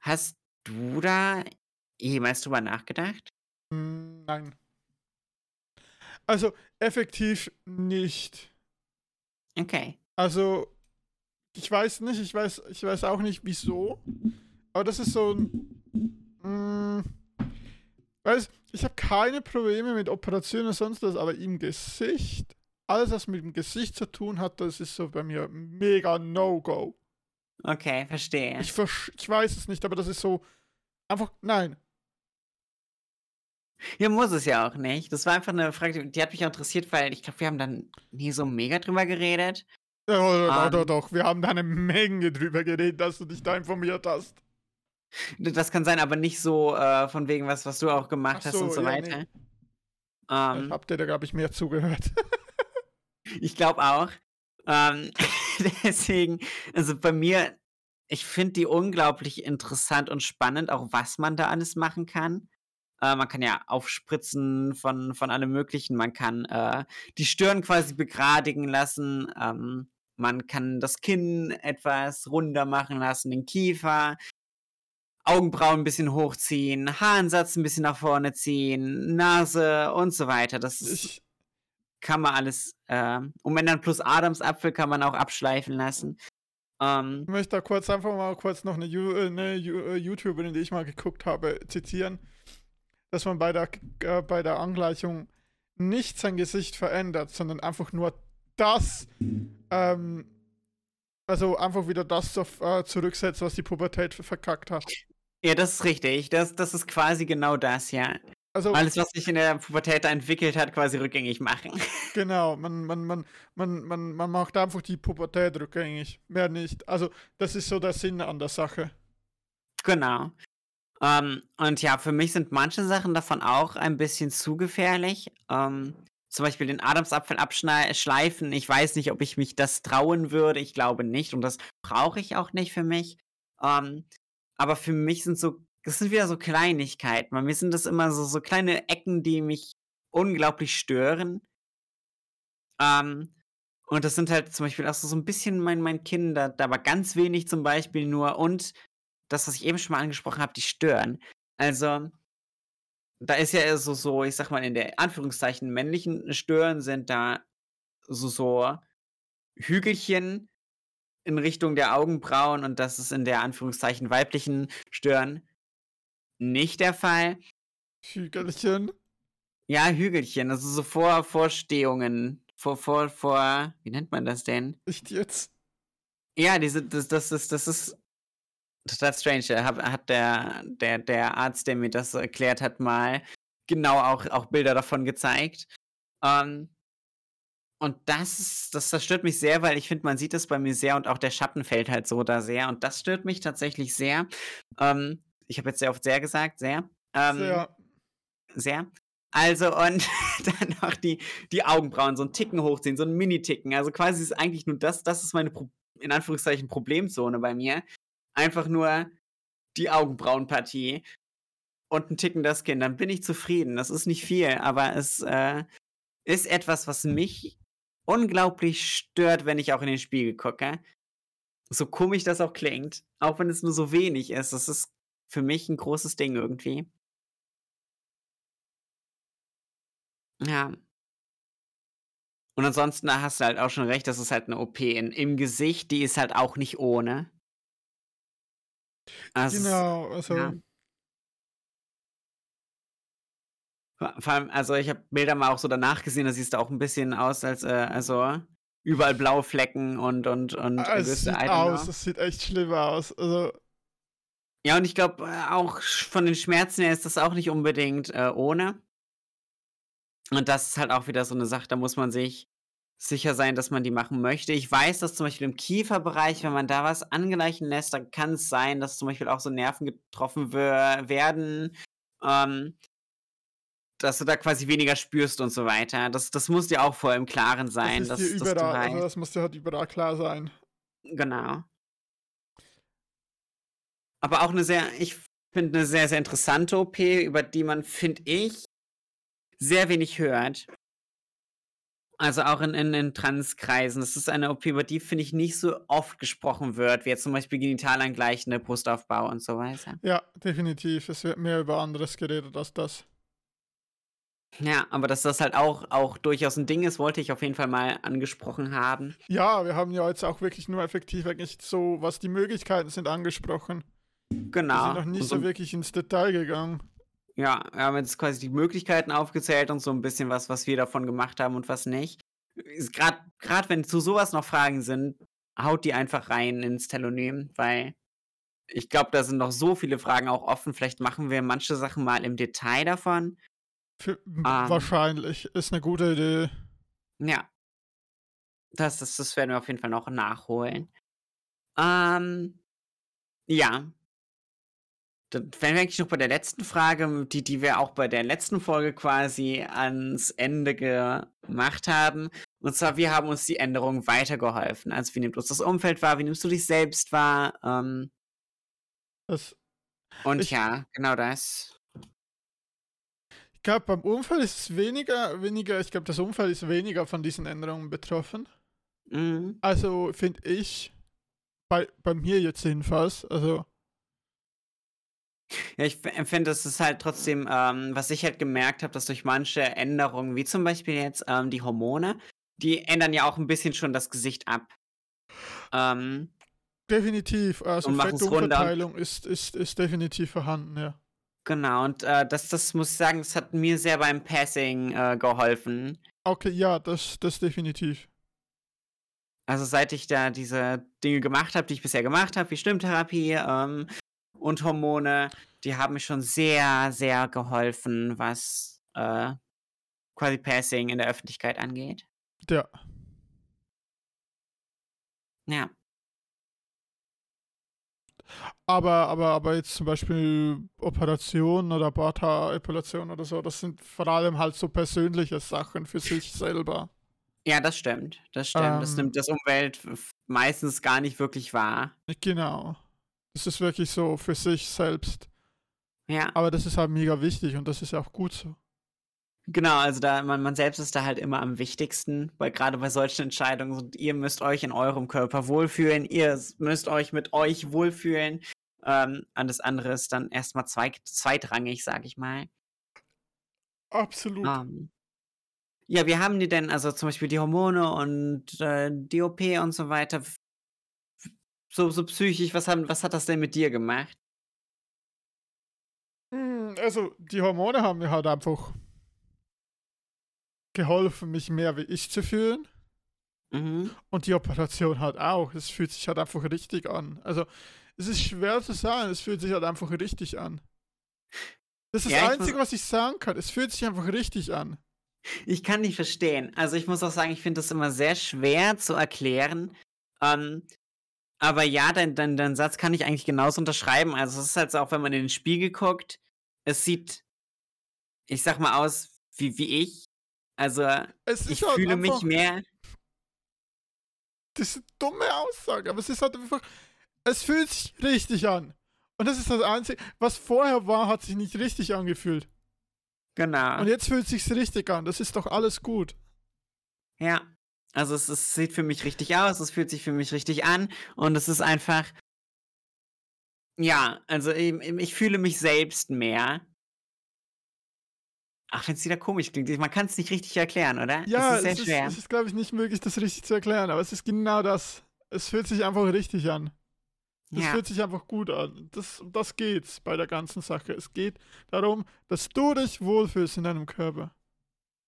Hast du da jemals drüber nachgedacht? Nein. Also effektiv nicht. Okay. Also ich weiß nicht, ich weiß, ich weiß auch nicht wieso. Aber das ist so ein. Mm, weiß, ich habe keine Probleme mit Operationen und sonst was, aber im Gesicht, alles was mit dem Gesicht zu tun hat, das ist so bei mir mega No-Go. Okay, verstehe. Ich, ich weiß es nicht, aber das ist so einfach nein. Ja, muss es ja auch nicht. Das war einfach eine Frage, die hat mich auch interessiert, weil ich glaube, wir haben dann nie so mega drüber geredet. Ja, doch, Ähm. doch, doch, wir haben da eine Menge drüber geredet, dass du dich da informiert hast. Das kann sein, aber nicht so äh, von wegen was, was du auch gemacht Ach hast und so, so ja, weiter. nee. Ähm, Ich hab dir da, glaube ich, mehr zugehört. Ich glaube auch. Ähm, deswegen, also bei mir, ich finde die unglaublich interessant und spannend, auch was man da alles machen kann. Äh, man kann ja aufspritzen von, von allem Möglichen. Man kann äh, die Stirn quasi begradigen lassen. Ähm, man kann das Kinn etwas runder machen lassen, den Kiefer. Augenbrauen ein bisschen hochziehen, Haaransatz ein bisschen nach vorne ziehen, Nase und so weiter. Das ist, kann man alles, äh, und wenn dann plus Adamsapfel kann man auch abschleifen lassen. Ähm, ich möchte da kurz einfach mal kurz noch eine, eine äh, YouTuberin, die ich mal geguckt habe, zitieren, dass man bei der, äh, bei der Angleichung nicht sein Gesicht verändert, sondern einfach nur das, ähm, also einfach wieder das äh, zurücksetzt, was die Pubertät verkackt hat. Ja, das ist richtig. Das, das ist quasi genau das, ja. Also, Alles, was sich in der Pubertät entwickelt hat, quasi rückgängig machen. Genau, man, man, man, man, man, man macht einfach die Pubertät rückgängig. Mehr nicht. Also, das ist so der Sinn an der Sache. Genau. Um, ähm, und ja, für mich sind manche Sachen davon auch ein bisschen zu gefährlich. Um, ähm, zum Beispiel den Adamsapfel abschleifen. Ich weiß nicht, ob ich mich das trauen würde. Ich glaube nicht. Und das brauche ich auch nicht für mich. Um, ähm, aber für mich sind so, das sind wieder so Kleinigkeiten. Bei mir sind das immer so, so kleine Ecken, die mich unglaublich stören. Ähm, und das sind halt zum Beispiel auch so, so ein bisschen mein, mein Kinder, aber ganz wenig zum Beispiel nur. Und das, was ich eben schon mal angesprochen habe, die stören. Also, da ist ja so, so, ich sag mal, in der Anführungszeichen männlichen Stören sind da so, so Hügelchen, in Richtung der Augenbrauen und das ist in der Anführungszeichen weiblichen Stirn nicht der Fall. Hügelchen? Ja, Hügelchen, also so Vor Vorstehungen. Vor, vor, vor, wie nennt man das denn? Nicht jetzt. Ja, diese, das, das ist, das ist total strange. Hat, hat der, der, der Arzt, der mir das erklärt hat, mal genau auch, auch Bilder davon gezeigt. Ähm, und das, das, das stört mich sehr, weil ich finde, man sieht es bei mir sehr und auch der Schatten fällt halt so da sehr. Und das stört mich tatsächlich sehr. Ähm, ich habe jetzt sehr oft sehr gesagt, sehr. Ähm, sehr. Sehr. Also, und dann noch die, die Augenbrauen so einen Ticken hochziehen, so einen Mini-Ticken. Also quasi ist eigentlich nur das, das ist meine, Pro in Anführungszeichen, Problemzone bei mir. Einfach nur die Augenbrauenpartie und einen Ticken das Kind. Dann bin ich zufrieden. Das ist nicht viel, aber es äh, ist etwas, was mich unglaublich stört, wenn ich auch in den Spiegel gucke. So komisch das auch klingt, auch wenn es nur so wenig ist. Das ist für mich ein großes Ding irgendwie. Ja. Und ansonsten da hast du halt auch schon recht, das ist halt eine OP in, im Gesicht, die ist halt auch nicht ohne. Also, genau, also ja. Vor allem, also ich habe Bilder mal auch so danach gesehen, da siehst du auch ein bisschen aus, als äh, also überall blaue Flecken und und und. Ah, es sieht aus, es sieht echt schlimm aus. Also ja, und ich glaube äh, auch von den Schmerzen her ist das auch nicht unbedingt äh, ohne. Und das ist halt auch wieder so eine Sache, da muss man sich sicher sein, dass man die machen möchte. Ich weiß, dass zum Beispiel im Kieferbereich, wenn man da was angleichen lässt, dann kann es sein, dass zum Beispiel auch so Nerven getroffen werden. Ähm, dass du da quasi weniger spürst und so weiter. Das, das muss dir auch vorher im Klaren sein. Das, dass, überall, dass also das muss dir halt überall klar sein. Genau. Aber auch eine sehr, ich finde eine sehr, sehr interessante OP, über die man, finde ich, sehr wenig hört. Also auch in, in, in Transkreisen. Das ist eine OP, über die, finde ich, nicht so oft gesprochen wird, wie jetzt zum Beispiel genitalangleichende Brustaufbau und so weiter. Ja, definitiv. Es wird mehr über anderes geredet als das. Ja, aber dass das halt auch, auch durchaus ein Ding ist, wollte ich auf jeden Fall mal angesprochen haben. Ja, wir haben ja jetzt auch wirklich nur effektiv eigentlich so, was die Möglichkeiten sind, angesprochen. Genau. Wir sind noch nicht so, so wirklich ins Detail gegangen. Ja, wir haben jetzt quasi die Möglichkeiten aufgezählt und so ein bisschen was, was wir davon gemacht haben und was nicht. Gerade wenn zu sowas noch Fragen sind, haut die einfach rein ins Telonym, weil ich glaube, da sind noch so viele Fragen auch offen. Vielleicht machen wir manche Sachen mal im Detail davon. Für, um, ähm. wahrscheinlich. Ist eine gute Idee. Ja. Das, das, das werden wir auf jeden Fall noch nachholen. Ähm, ja. Dann wären wir eigentlich noch bei der letzten Frage, die, die wir auch bei der letzten Folge quasi ans Ende gemacht haben. Und zwar, wir haben uns die Änderung weitergeholfen. Also, wie nimmt uns das Umfeld wahr? Wie nimmst du dich selbst wahr? Ähm, das, und ich, ja, genau das. Glaube, beim Unfall ist es weniger, weniger, ich glaube, das Unfall ist weniger von diesen Änderungen betroffen. Mhm. Also finde ich, bei, bei mir jetzt jedenfalls, also Ja, ich finde, das ist halt trotzdem, ähm, was ich halt gemerkt habe, dass durch manche Änderungen, wie zum Beispiel jetzt ähm, die Hormone, die ändern ja auch ein bisschen schon das Gesicht ab. Ähm, definitiv, also. Fettumverteilung ist, ist, ist definitiv vorhanden, ja. Genau, und äh, das, das muss ich sagen, das hat mir sehr beim Passing äh, geholfen. Okay, ja, das, das definitiv. Also seit ich da diese Dinge gemacht habe, die ich bisher gemacht habe, wie Stimmtherapie ähm, und Hormone, die haben mir schon sehr, sehr geholfen, was äh, quasi Passing in der Öffentlichkeit angeht. Ja. Ja. Aber, aber, aber jetzt zum Beispiel Operationen oder Barthaar-Epilation oder so, das sind vor allem halt so persönliche Sachen für sich selber. Ja, das stimmt. Das stimmt. das Ähm. nimmt das Umwelt meistens gar nicht wirklich wahr. Genau. Das ist wirklich so für sich selbst. Ja, Aber das ist halt mega wichtig und das ist auch gut so. Genau. Also da man, man selbst ist da halt immer am wichtigsten, weil gerade bei solchen Entscheidungen, ihr müsst euch in eurem Körper wohlfühlen, ihr müsst euch mit euch wohlfühlen. Ähm, alles andere ist dann erstmal zwei, zweitrangig, sag ich mal. Absolut. Ähm, ja, wie haben die denn, also zum Beispiel die Hormone und äh, die OP und so weiter, so, so psychisch, was, haben, was hat das denn mit dir gemacht? Mm, Also, die Hormone haben mir halt einfach geholfen, mich mehr wie ich zu fühlen. Mhm. Und die Operation halt auch. Es fühlt sich halt einfach richtig an. Also, es ist schwer zu sagen, es fühlt sich halt einfach richtig an. Das ist Ja, das Einzige, was ich sagen kann. Es fühlt sich einfach richtig an. Ich kann nicht verstehen. Also ich muss auch sagen, ich finde das immer sehr schwer zu erklären. Ähm, aber ja, dein, dein, dein Satz kann ich eigentlich genauso unterschreiben. Also es ist halt auch wenn man in den Spiegel guckt, es sieht, ich sag mal, aus wie, wie ich. Also ich halt fühle mich mehr. Das ist eine dumme Aussage, aber es ist halt einfach. Es fühlt sich richtig an. Und das ist das Einzige. Was vorher war, hat sich nicht richtig angefühlt. Genau. Und jetzt fühlt es sich richtig an. Das ist doch alles gut. Ja. Also es, es sieht für mich richtig aus, es fühlt sich für mich richtig an und es ist einfach. Ja, also ich, ich fühle mich selbst mehr. Ach, wenn es wieder komisch klingt. Man kann es nicht richtig erklären, oder? Ja, es ist sehr es ist, es ist glaube ich, nicht möglich, das richtig zu erklären, aber es ist genau das. Es fühlt sich einfach richtig an. Es ja. fühlt sich einfach gut an. Das, das geht's bei der ganzen Sache. Es geht darum, dass du dich wohlfühlst in deinem Körper.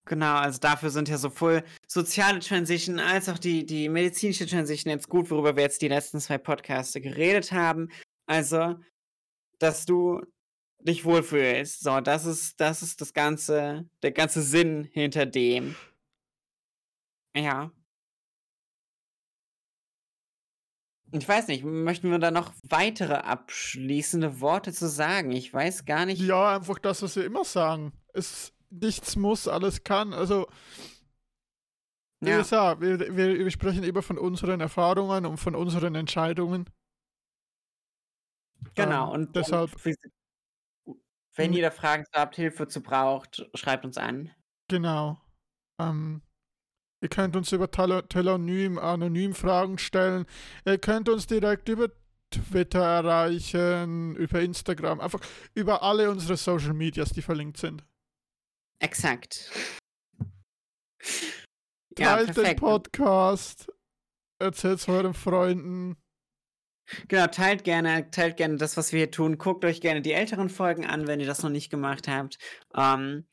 Genau, also dafür sind ja sowohl soziale Transition als auch die, die medizinische Transition jetzt gut, worüber wir jetzt die letzten zwei Podcasts geredet haben. Also, dass du dich wohlfühlst. So, das ist, das ist das ganze, der ganze Sinn hinter dem. Ja. Ich weiß nicht, möchten wir da noch weitere abschließende Worte zu sagen? Ich weiß gar nicht. Ja, einfach das, was wir immer sagen. Es nichts muss, alles kann. Also, wie Ja. gesagt, wir, wir, wir sprechen immer von unseren Erfahrungen und von unseren Entscheidungen. Genau, Ähm, und deshalb- und wenn Mhm. ihr da Fragen habt, Hilfe zu braucht, schreibt uns an. Genau. Ähm, ihr könnt uns über Telonym, anonym Fragen stellen. Ihr könnt uns direkt über Twitter erreichen, über Instagram, einfach über alle unsere Social Medias, die verlinkt sind. Exakt. Ja, Teilt den perfekt. Podcast, erzählt es euren Freunden. Genau, teilt gerne, teilt gerne das, was wir hier tun. Guckt euch gerne die älteren Folgen an, wenn ihr das noch nicht gemacht habt. Ähm,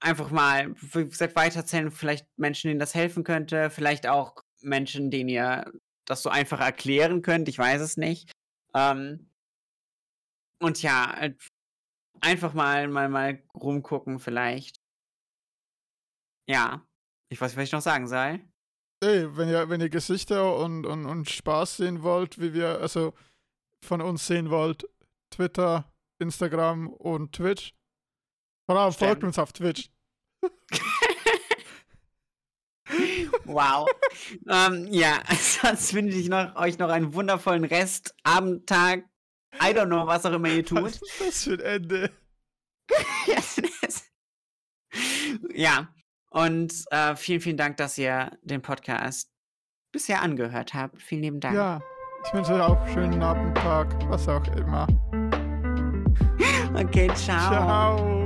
einfach mal, wie gesagt, weiterzählen, vielleicht Menschen, denen das helfen könnte, vielleicht auch Menschen, denen ihr das so einfach erklären könnt, ich weiß es nicht. Ähm, und ja, halt einfach mal, mal, mal rumgucken, vielleicht. Ja, ich weiß nicht, was ich noch sagen soll. Ey, wenn ihr, wenn ihr Gesichter und, und, und Spaß sehen wollt, wie wir, also von uns sehen wollt, Twitter, Instagram und Twitch. Vor allem folgt uns auf Twitch. Wow. ähm, ja, sonst wünsche ich noch, euch noch einen wundervollen Rest, Abend, Tag, I don't know, was auch immer ihr tut. Was ist das für ein Ende? Ja, und äh, vielen, vielen Dank, dass ihr den Podcast bisher angehört habt. Vielen lieben Dank. Ja, ich wünsche euch auch einen schönen Abend, Tag, was auch immer. Okay, ciao. Ciao.